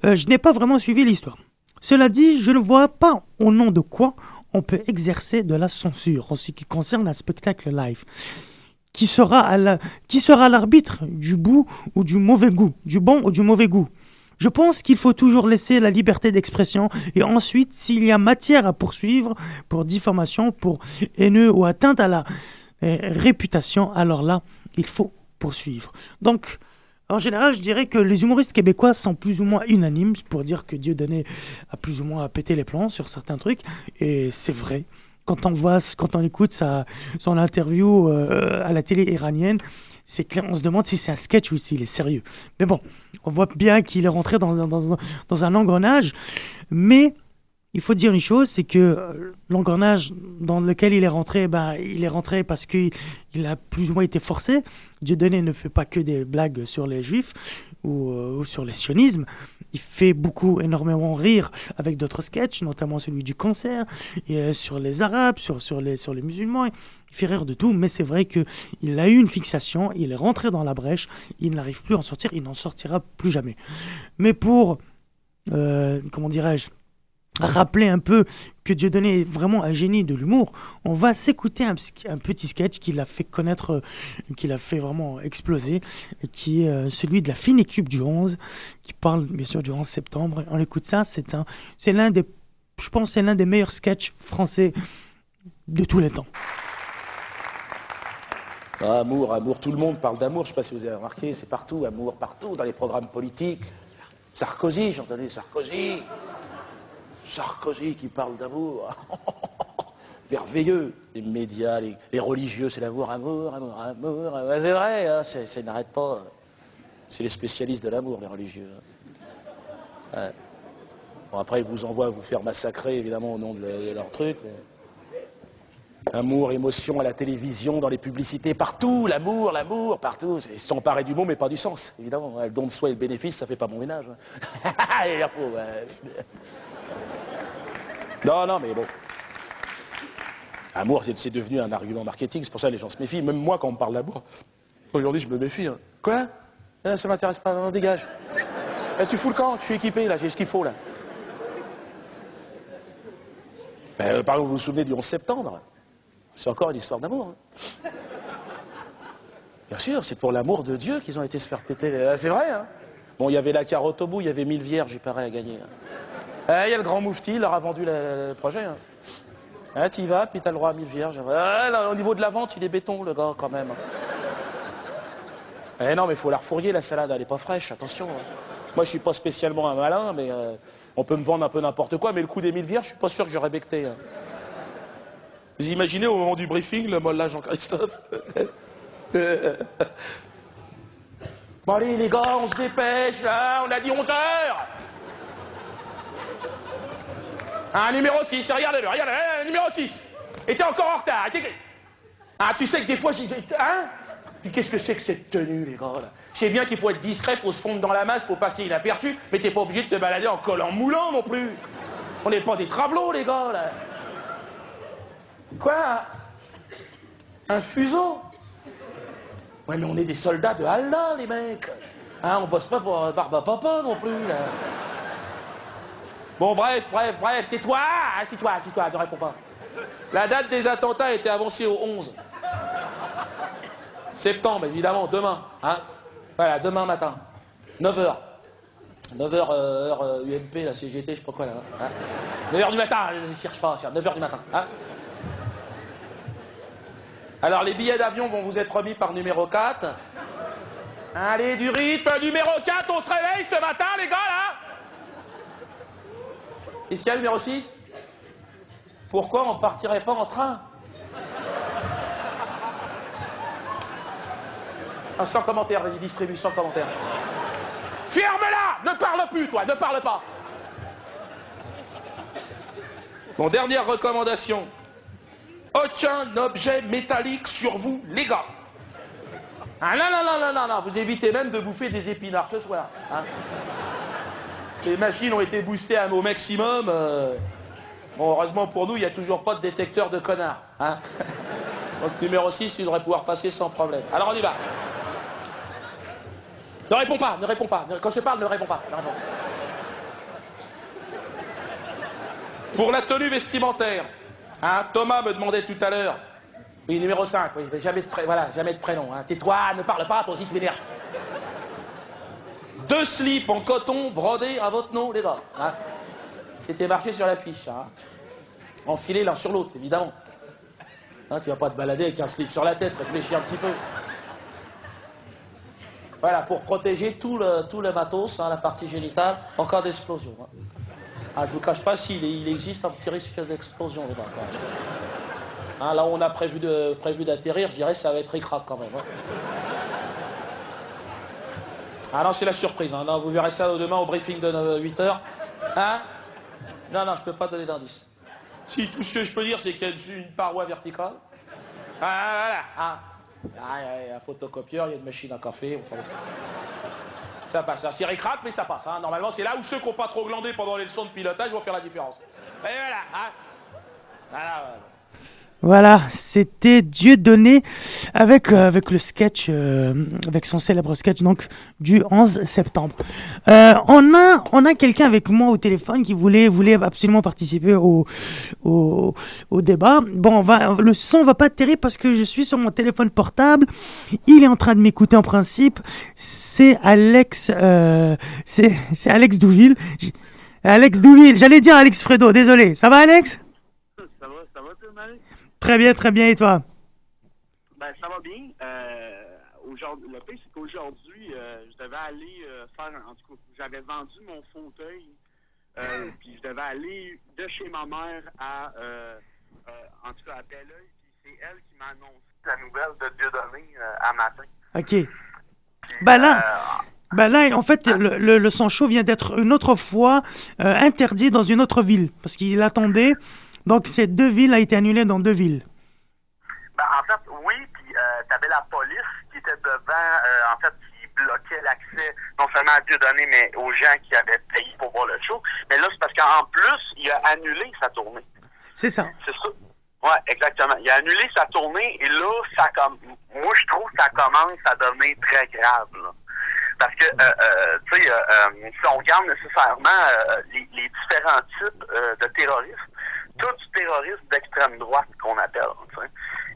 euh, je n'ai pas vraiment suivi l'histoire. Cela dit, je ne vois pas au nom de quoi on peut exercer de la censure en ce qui concerne un spectacle live. Qui sera qui sera l'arbitre du bout ou du mauvais goût, du bon ou du mauvais goût? Je pense qu'il faut toujours laisser la liberté d'expression et ensuite, s'il y a matière à poursuivre pour diffamation, pour haineux ou atteinte à la euh, réputation, alors là, il faut poursuivre. Donc, en général, je dirais que les humoristes québécois sont plus ou moins unanimes pour dire que Dieudonné a plus ou moins pété les plans sur certains trucs, et c'est vrai. Quand on voit, quand on écoute sa, son interview euh, à la télé iranienne, c'est clair, on se demande si c'est un sketch ou s'il est sérieux. Mais bon, on voit bien qu'il est rentré dans un, dans, dans un engrenage, mais il faut dire une chose, c'est que euh, l'engrenage dans lequel il est rentré, ben, il est rentré parce qu'il il a plus ou moins été forcé. Dieudonné ne fait pas que des blagues sur les juifs ou, euh, sur les sionismes. Il fait beaucoup, énormément rire avec d'autres sketchs, notamment celui du cancer, et, euh, sur les arabes, sur, sur, les, sur les musulmans. Il fait rire de tout, mais c'est vrai qu'il a eu une fixation, il est rentré dans la brèche, il n'arrive plus à en sortir, il n'en sortira plus jamais. Mais pour, euh, comment dirais-je, rappeler un peu que Dieudonné est vraiment un génie de l'humour, on va s'écouter un, petit sketch qui l'a fait connaître, euh, qui l'a fait vraiment exploser, qui est euh, celui de la fine équipe du 11, qui parle bien sûr du 11 septembre. On écoute ça, c'est un, c'est l'un des, je pense, c'est l'un des meilleurs sketchs français de tous les temps. Ah, amour, amour, tout le monde parle d'amour, je ne sais pas si vous avez remarqué, c'est partout, amour, partout, dans les programmes politiques. Sarkozy, j'ai entendu Sarkozy. Sarkozy qui parle d'amour. Merveilleux. Les médias, les, religieux, c'est l'amour, amour, amour, amour. Ouais, c'est vrai, hein, ça n'arrête pas. C'est les spécialistes de l'amour, les religieux. Ouais. Bon, après, ils vous envoient vous faire massacrer, évidemment, au nom de, le- de leur truc. Amour, émotion à la télévision, dans les publicités, partout, l'amour, l'amour, partout. Ils sont emparés du mot, mais pas du sens, évidemment. Le don de soi et le bénéfice, ça fait pas bon ménage. hein. Non, non, mais bon. Amour, c'est- devenu un argument marketing, c'est pour ça que les gens se méfient. Même moi, quand on me parle d'amour, aujourd'hui, je me méfie. hein. Quoi? Ah, Ça m'intéresse pas, dégage. Eh, tu fous le camp, je suis équipé, là, j'ai ce qu'il faut, là. Ben, euh, par exemple, vous vous souvenez du 11 septembre? C'est encore une histoire d'amour. hein. Bien sûr, c'est pour l'amour de Dieu qu'ils ont été se faire péter. Euh, C'est vrai, hein Bon, il y avait la carotte au bout, il y avait 1000 vierges, il paraît, à gagner. hein. Eh, Il y a le grand moufti, il leur a vendu le, projet. Hein, tu y vas, puis t'as le droit à 1000 vierges. Ah, là, au niveau de la vente, il est béton, le gars, quand même. Eh non, mais il faut la refourguer, la salade, elle n'est pas fraîche, attention. Moi, je suis pas spécialement un malin, mais euh, on peut me vendre un peu n'importe quoi, mais le coup des 1000 vierges, je suis pas sûr que j'aurais becté. Hein. Vous imaginez au moment du briefing, le là, Jean-Christophe Bon allez les gars, on se dépêche là, on a dit 11 heures Un numéro 6, regardez-le, regardez, hein, numéro 6 Et t'es encore en retard. Ah, tu sais que des fois, j'ai... Hein? Puis qu'est-ce que c'est que cette tenue, les gars, là? Je sais bien qu'il faut être discret, faut se fondre dans la masse, faut passer inaperçu, mais t'es pas obligé de te balader en collant moulant non plus. On n'est pas des travelots, les gars, là. Quoi? Un fuseau? Ouais, mais on est des soldats de Allah, les mecs. Hein, on bosse pas pour euh, Barba Papa non plus, là. Bon, bref, bref, bref, tais-toi, assis-toi, assis-toi, ne réponds pas. La date des attentats a été avancée au 11 septembre, évidemment, demain. Hein voilà, demain matin, 9h. 9h, heure euh, UMP, la CGT, je sais pas quoi, là. hein. 9h du matin, je cherche pas, 9h du matin. Hein alors, les billets d'avion vont vous être remis par numéro 4. Allez, du rythme, numéro 4, on se réveille ce matin, les gars, là Qu'est-ce qu'il y a, numéro 6 Pourquoi on partirait pas en train? Un sans commentaire, vas-y, distribue sans commentaire. Ferme-la Ne parle plus, toi, ne parle pas Bon, dernière recommandation. Aucun objet métallique sur vous, les gars. Ah non, non, non, non, non, non, vous évitez même de bouffer des épinards ce soir. hein. Les machines ont été boostées au maximum. euh. Bon, heureusement pour nous, il n'y a toujours pas de détecteur de connards. hein. Donc numéro 6, tu devrais pouvoir passer sans problème. Alors on y va. Ne réponds pas, ne réponds pas. Quand je te parle, ne réponds pas. Pour la tenue vestimentaire, hein, Thomas me demandait tout à l'heure. Oui, numéro 5, oui, mais jamais de, jamais de prénom. Hein. Tais-toi, ne parle pas, toi aussi tu m'énerves. Deux slips en coton brodés à votre nom, les gars. hein. C'était marqué sur l'affiche. Hein. Enfilés l'un sur l'autre, évidemment. Hein, tu vas pas te balader avec un slip sur la tête, réfléchis un petit peu. Voilà, pour protéger tout le, matos, la partie génitale, en cas d'explosion. Ah, je vous cache pas s'il il existe un petit risque d'explosion, même. Hein, là où on a prévu d'atterrir, je dirais ça va être ricrac quand même. hein. Ah non, c'est la surprise. hein. Vous verrez ça demain au briefing de 8h. Hein? Non, non, je peux pas donner d'indice. Si, tout ce que je peux dire, c'est qu'il y a une paroi verticale. Ah, voilà. Ah. Ah, il y a un photocopieur, il y a une machine à café. Ça passe. Ça craque, mais ça passe. hein. Normalement, c'est là où ceux qui n'ont pas trop glandé pendant les leçons de pilotage vont faire la différence. Et voilà. Hein voilà, voilà. C'était Dieu donné avec, euh, avec le sketch, euh, avec son célèbre sketch donc du 11 septembre. Euh, on a, on a quelqu'un avec moi au téléphone qui voulait, voulait absolument participer au, au, au débat. Bon, on va, le son va pas terrible parce que je suis sur mon téléphone portable. Il est en train de m'écouter en principe. C'est Alex, euh, c'est Alex Douville. Alex Douville, j'allais dire Alex Fredo, désolé. Ça va Alex Ça va, ça va, toi, Marie? Très bien, très bien, et toi? Ben, ça va bien. Euh, aujourd'hui, le pire, c'est qu'aujourd'hui, euh, je devais aller euh, faire, en tout cas, j'avais vendu mon fauteuil, euh, puis je devais aller de chez ma mère à, en tout cas, à Belleuil, puis c'est elle qui m'a annoncé la nouvelle de Dieudonné à matin. Ok. Bah là, bah là, en fait, le, le, le sang chaud vient d'être une autre fois interdit dans une autre ville parce qu'il attendait. Donc, ces deux villes a été annulées dans deux villes. Ben, en fait, oui, puis euh, t'avais la police qui était devant, euh, en fait, qui bloquait l'accès non seulement à Dieudonné, mais aux gens qui avaient payé pour voir le show. Mais là, c'est parce qu'en plus, il a annulé sa tournée. C'est ça. C'est ça. Ouais, exactement. Il a annulé sa tournée et là, ça comme moi je trouve que ça commence à devenir très grave. là. Parce que euh, euh, tu sais, euh, si on regarde nécessairement les, les différents types de terroristes, tout du terrorisme d'extrême droite qu'on appelle.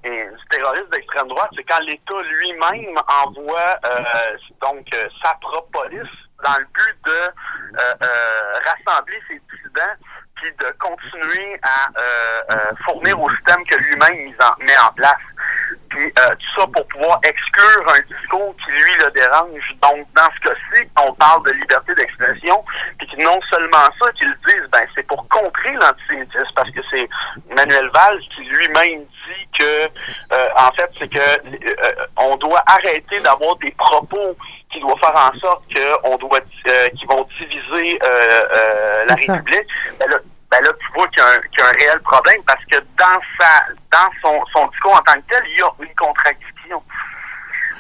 Et du terrorisme d'extrême droite, c'est quand l'État lui-même envoie euh, donc euh, sa propre police dans le but de euh, rassembler ses dissidents puis de continuer à fournir au système que lui-même met en place. Puis euh, tout ça pour pouvoir exclure un discours qui lui le dérange. Donc dans ce cas-ci, on parle de liberté d'expression, puis que non seulement ça, qu'ils disent, ben c'est pour contrer l'antisémitisme, parce que c'est Manuel Valls qui lui-même dit que euh, en fait c'est que euh, on doit arrêter d'avoir des propos qui doivent faire en sorte qu'on doit euh, qui vont diviser euh, euh, la. République. Ben ben là, tu vois qu'il y, qu'il y a un réel problème parce que dans sa dans son, son discours en tant que tel, il y a une contradiction.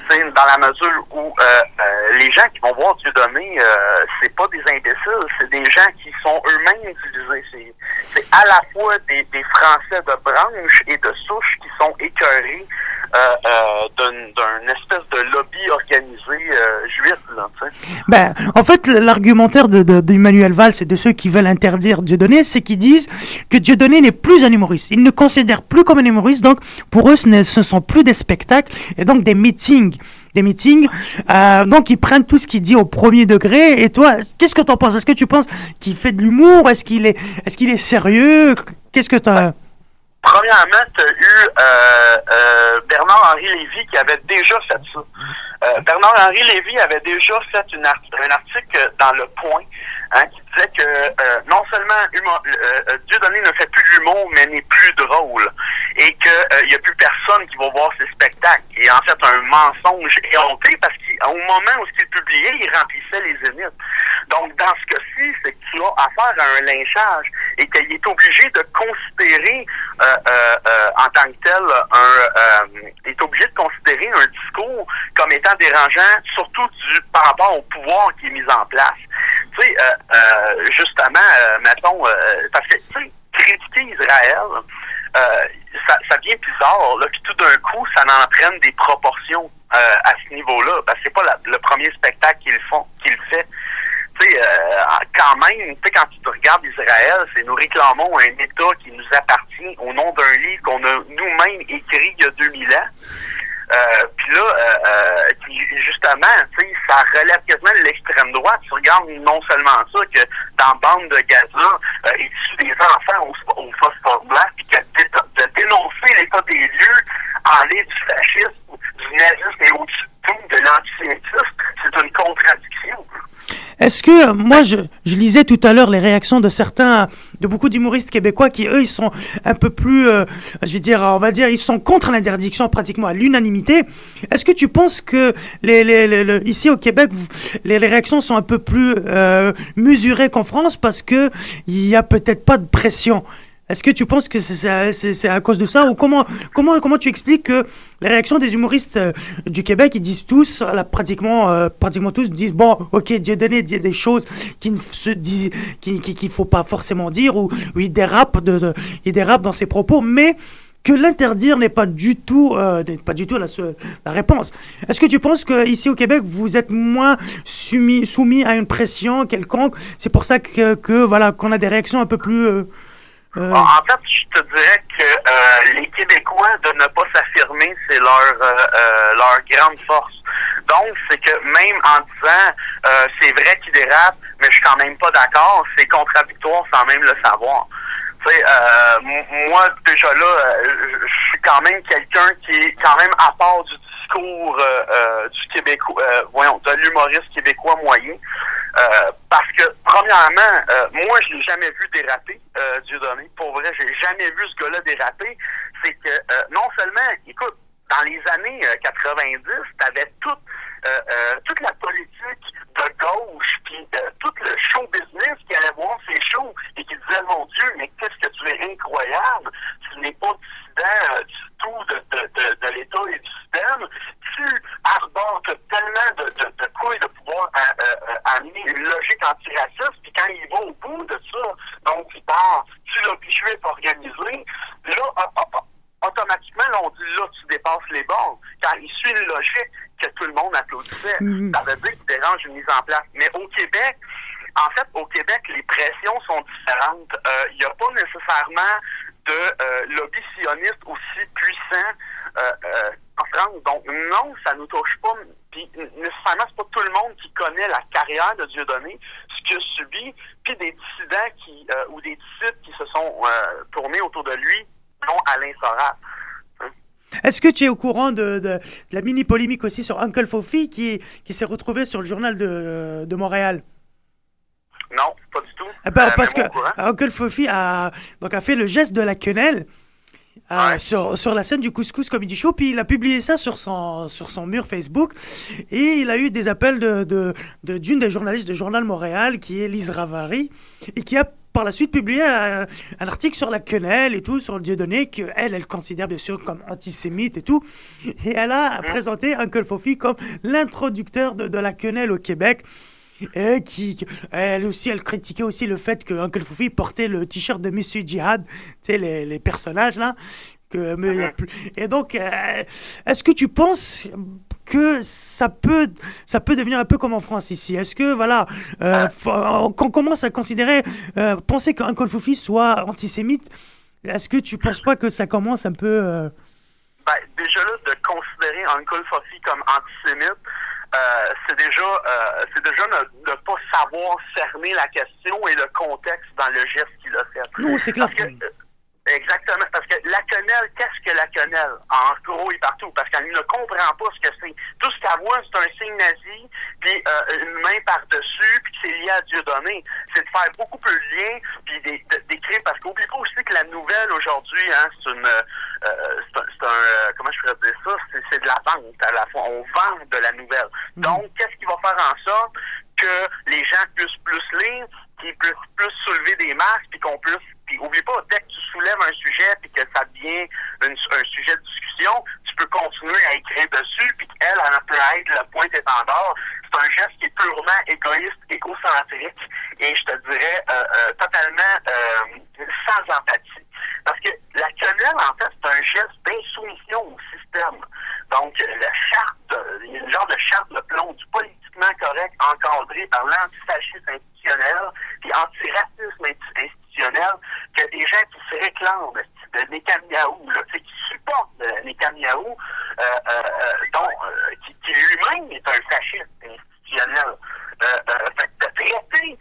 C'est dans la mesure où euh, euh, les gens qui vont voir Dieu donné, euh, c'est pas des imbéciles, c'est des gens qui sont eux-mêmes divisés. C'est, à la fois des, des Français de branche et de souche qui sont écœurés euh, d'un, espèce de lobby organisé euh, juif. Là. Ben, en fait, l'argumentaire de, de, d'Emmanuel Valls et de ceux qui veulent interdire Dieudonné, c'est qu'ils disent que Dieudonné n'est plus un humoriste. Ils ne considèrent plus comme un humoriste, donc pour eux, ce ne sont plus des spectacles et donc des meetings. Des meetings. Euh, donc ils prennent tout ce qu'il dit au premier degré. Et toi, qu'est-ce que tu en penses? Est-ce que tu penses qu'il fait de l'humour? Est-ce qu'il est, est-ce est sérieux? Qu'est-ce que tu as Premièrement, tu as eu euh, euh, Bernard-Henri Lévy qui avait déjà fait ça. Euh, Bernard-Henri Lévy avait déjà fait un article dans Le Point hein, qui disait que euh, non seulement euh, euh, Dieudonné ne fait plus d'humour, mais n'est plus drôle. Et qu'il n'y a plus personne qui va voir ses spectacles. Et en fait, un mensonge éhonté parce qu'au moment où il publiait, il remplissait les zéniths. Donc, dans ce cas-ci, c'est que tu as affaire à un lynchage et qu'il est obligé de considérer euh, euh, euh, en tant que tel un euh, il est obligé de considérer un discours comme étant dérangeant, surtout du, par rapport au pouvoir qui est mis en place. Tu sais, euh, euh, justement, euh, mettons, euh, parce que tu sais, critiquer Israël, euh, ça, ça devient bizarre, là, puis tout d'un coup, ça entraîne des proportions euh, à ce niveau-là. Parce que c'est pas le premier spectacle qu'ils font, qu'il fait. Tu sais, euh, quand même, tu sais, quand tu regardes Israël, c'est nous réclamons un État qui nous appartient au nom d'un livre qu'on a nous-mêmes écrit il y a 2000 ans. Euh, puis là, euh, euh, justement, ça relève quasiment de l'extrême droite. Tu regardes non seulement ça, que dans Bande de Gaza, euh, il tue des enfants au, au phosphore blanc, puis que de, dénoncer l'état des lieux en l'aide du fascisme, du nazisme et au-dessus de tout, de l'antisémitisme, c'est une contradiction. Est-ce que moi je, je lisais tout à l'heure les réactions de certains de beaucoup d'humoristes québécois qui, eux, ils sont un peu plus, euh, je veux dire, on va dire, ils sont contre l'interdiction pratiquement à l'unanimité. Est-ce que tu penses que les, les- les- le- ici au Québec, les, réactions sont un peu plus euh, mesurées qu'en France parce que il y a peut-être pas de pression? Est-ce que tu penses que c'est- à cause de ça ou comment, comment, comment tu expliques que les réactions des humoristes euh, du Québec, ils disent tous, là, pratiquement, euh, pratiquement tous, disent bon, ok, Dieu donné des choses qui ne se disent, qui, faut pas forcément dire ou, ou il dérape de, de- il dans ses propos, mais que l'interdire n'est pas du tout, euh, pas du tout la, la réponse. Est-ce que tu penses que ici au Québec, vous êtes moins soumis, soumis à une pression quelconque? C'est pour ça que voilà, qu'on a des réactions un peu plus euh, euh, En fait, je te dirais que euh, les Québécois de ne pas s'affirmer, c'est leur euh, euh, leur grande force. Donc, c'est que même en disant euh, c'est vrai qu'ils dérapent, mais je suis quand même pas d'accord, c'est contradictoire sans même le savoir. Tu sais, euh, moi déjà là, euh, je suis quand même quelqu'un qui est quand même à part du euh, euh, du Québécois, euh, voyons, de l'humoriste québécois moyen. Euh, parce que, premièrement, moi, je l'ai jamais vu déraper, Dieudonné. Pour vrai, j'ai jamais vu ce gars-là déraper. C'est que, non seulement, écoute, dans les années euh, 90, t'avais toute, euh, toute la politique de gauche, puis euh, tout le show business qui allait voir ces shows et qui disait, mon Dieu, mais qu'est-ce que tu es incroyable, tu n'es pas dissident euh, du tout de, l'État et du système, tu arbores tellement de, de, couilles de pouvoir euh, euh, amener une logique antiraciste, puis quand il va au bout de ça, donc il part, tu l'as juif organisé, là, hop, hop, hop, automatiquement, là, on dit là, tu dépasses les bornes, car il suit une logique que tout le monde applaudissait. Mhm. Ça veut dire qu'il dérange une mise en place. Mais au Québec, en fait, au Québec, les pressions sont différentes. Euh, Il n'y a pas nécessairement de euh, lobby sioniste aussi puissant euh, euh, en France. Donc, non, ça nous touche pas. Puis, nécessairement, c'est pas tout le monde qui connaît la carrière de Dieudonné, ce qu'il a subi, puis des dissidents qui, euh, ou des disciples qui se sont euh, tournés autour de lui, dont Alain Sorat. Est-ce que tu es au courant de, de- de la mini polémique aussi sur Uncle Fofi qui, qui s'est retrouvé sur le journal de, de Montréal? Non, pas du tout. Eh ben, Euh, Parce que. Uncle Fofi a, donc, a fait le geste de la quenelle euh, sur, sur la scène du Couscous Comedy Show, puis il a publié ça sur son, sur son mur Facebook, et il a eu des appels de, de, de- d'une des journalistes du Journal Montréal, qui est Lise Ravary, et qui a par la suite publié un, un article sur la quenelle et tout, sur le Dieudonné, qu'elle, elle considère bien sûr comme antisémite et tout, et elle a présenté Uncle Fofi comme l'introducteur de, de la quenelle au Québec. Et qui, elle aussi, elle critiquait aussi le fait que Uncle Foufi portait le t-shirt de Monsieur Jihad, tu sais, les, les personnages là. Que, mais plus- Et donc, euh, est-ce que tu penses que ça peut, ça peut devenir un peu comme en France ici Est-ce que, voilà, euh, faut- qu'on commence à considérer, euh, penser qu'Uncle Foufi soit antisémite Est-ce que tu penses pas que ça commence un peu. euh, Ben, déjà là, de considérer Uncle Fofi comme antisémite, euh, c'est déjà, euh, c'est déjà ne, ne pas savoir cerner la question et le contexte dans le geste qu'il a fait. Non, c'est clair. Parce que, exactement, parce que la quenelle, qu'est-ce que la quenelle? En gros et partout, parce qu'elle ne comprend pas ce que c'est. Tout ce qu'elle voit, c'est un signe nazi, puis euh, une main par-dessus, puis c'est lié à Dieu donné. C'est de faire beaucoup plus de liens, puis d'écrire, parce qu'oublie pas aussi que la nouvelle aujourd'hui, hein, c'est une, euh, c'est un, euh, comment je pourrais dire ça, c'est, c'est de la vente à la fois. On vend de la nouvelle. Donc, qu'est-ce qui va faire en sorte que les gens puissent plus lire, qu'ils puissent plus soulever des masques, puis qu'on puisse puis oublie pas, dès que tu soulèves un sujet puis que ça devient un sujet de discussion, tu peux continuer à écrire dessus, puis qu'elle, elle peut être le point d'étendard. C'est un geste qui est purement égoïste, égocentrique, et je te dirais euh, euh, totalement euh, sans empathie. Parce que la quenelle, en fait, c'est un geste d'insoumission au système. Donc, euh, la charte, euh, il y a une genre de charte de plomb du politiquement correct encadré par l'antifascisme institutionnel, puis antiracisme insti- institutionnel, que des gens qui se réclament de Netanyahou, là, tu sais, qui supportent euh, Netanyahou, euh, euh, euh, dont, euh, qui, qui lui-même est un fasciste institutionnel. Euh, euh, fait que de traiter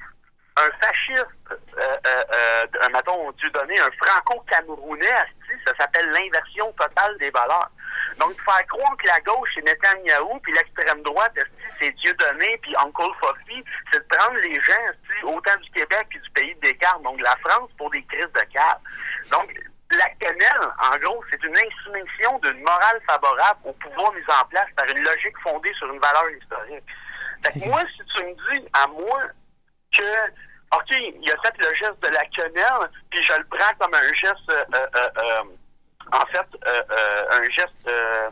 un fasciste, euh, euh, euh, un, mettons, Dieu donné, un franco-camerounais, asti, ça s'appelle l'inversion totale des valeurs. Donc, nous faire croire que la gauche, c'est Netanyahou, puis l'extrême droite, c'est Dieudonné, puis Uncle Fofi, c'est de prendre les gens, autant du Québec que du pays de Descartes, donc de la France, pour des crises de cœur. Donc, la quenelle, en gros, c'est une insumission d'une morale favorable au pouvoir mis en place par une logique fondée sur une valeur historique. Fait que moi, si tu me dis à moi que, OK, il a fait le geste de la quenelle, puis je le prends comme un geste, euh, euh, euh, en fait, euh, euh, un geste euh,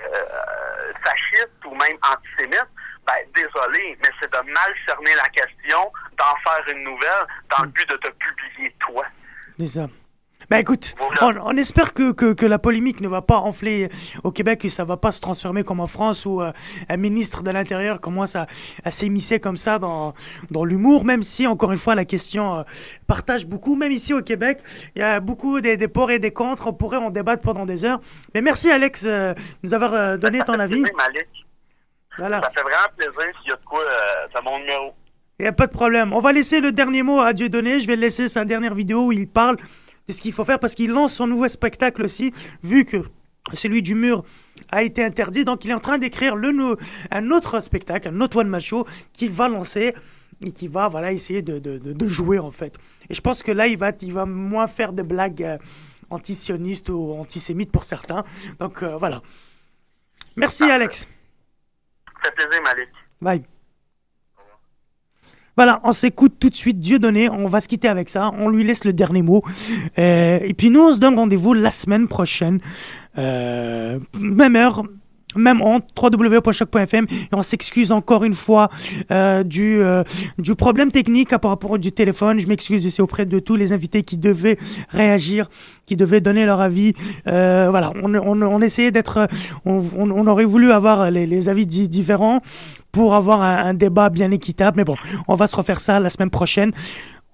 euh, fasciste ou même antisémite, ben, désolé, mais c'est de mal cerner la question, d'en faire une nouvelle, dans le but de te publier toi. C'est ça. Bah écoute, on, on espère que, que, que la polémique ne va pas enfler au Québec et ça va pas se transformer comme en France où euh, un ministre de l'Intérieur commence à, à s'immiscer comme ça dans, dans l'humour, même si, encore une fois, la question euh, partage beaucoup. Même ici au Québec, il y a beaucoup des, des pour et des contre. On pourrait en débattre pendant des heures. Mais merci Alex euh, de nous avoir donné ton avis. Malik. Voilà. Ça fait vraiment plaisir s'il y a de quoi, c'est mon numéro. Il n'y a pas de problème. On va laisser le dernier mot à Dieudonné. Je vais laisser sa dernière vidéo où il parle de ce qu'il faut faire parce qu'il lance son nouveau spectacle aussi, vu que celui du mur a été interdit. Donc il est en train d'écrire le un autre spectacle, un autre one-man show qu'il va lancer et qui va voilà, essayer de, de- de- de jouer en fait. Et je pense que là, il va, il va moins faire de blagues euh, antisionistes ou antisémites pour certains. Donc euh, voilà. Merci Alex. Ça fait plaisir, Malik? Bye. Voilà, on s'écoute tout de suite Dieu donné. On va se quitter avec ça. On lui laisse le dernier mot. Euh, et puis nous, on se donne rendez-vous la semaine prochaine. Euh, même heure, même honte, www.choc.fm. Et on s'excuse encore une fois euh, du, euh, du problème technique par rapport du téléphone. Je m'excuse aussi auprès de tous les invités qui devaient réagir, qui devaient donner leur avis. Voilà, on, on, essayait d'être... On, on, aurait voulu avoir les, avis di- différents pour avoir un, débat bien équitable. Mais bon, on va se refaire ça la semaine prochaine.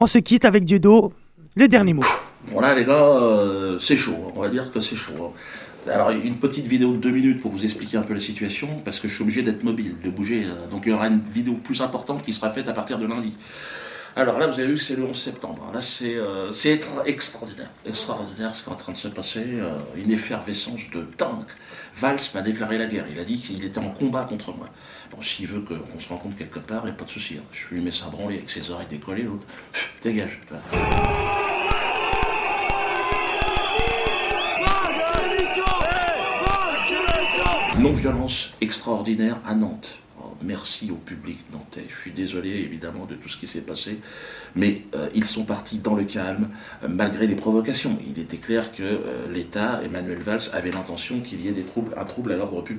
On se quitte avec Dieudo. Le dernier mot. Voilà les gars, euh, c'est chaud, on va dire que c'est chaud. hein. Alors une petite vidéo de deux minutes pour vous expliquer un peu la situation, parce que je suis obligé d'être mobile, de bouger. euh, Donc il y aura une vidéo plus importante qui sera faite à partir de lundi. Alors là, vous avez vu que c'est le 11 septembre. Là, c'est euh, extraordinaire. Extraordinaire ce qui est en train de se passer. euh, une effervescence de dingue. Valls m'a déclaré la guerre. Il a dit qu'il était en combat contre moi. Bon, s'il veut qu'on se rencontre quelque part, il n'y a pas de souci. hein. Je lui mets ça branler avec ses oreilles décollées. L'autre, dégage. Non-violence extraordinaire à Nantes. Merci au public nantais. Je suis désolé évidemment de tout ce qui s'est passé, mais euh, ils sont partis dans le calme euh, malgré les provocations. Il était clair que euh, l'État, Emmanuel Valls, avait l'intention qu'il y ait des troubles, un trouble à l'ordre public.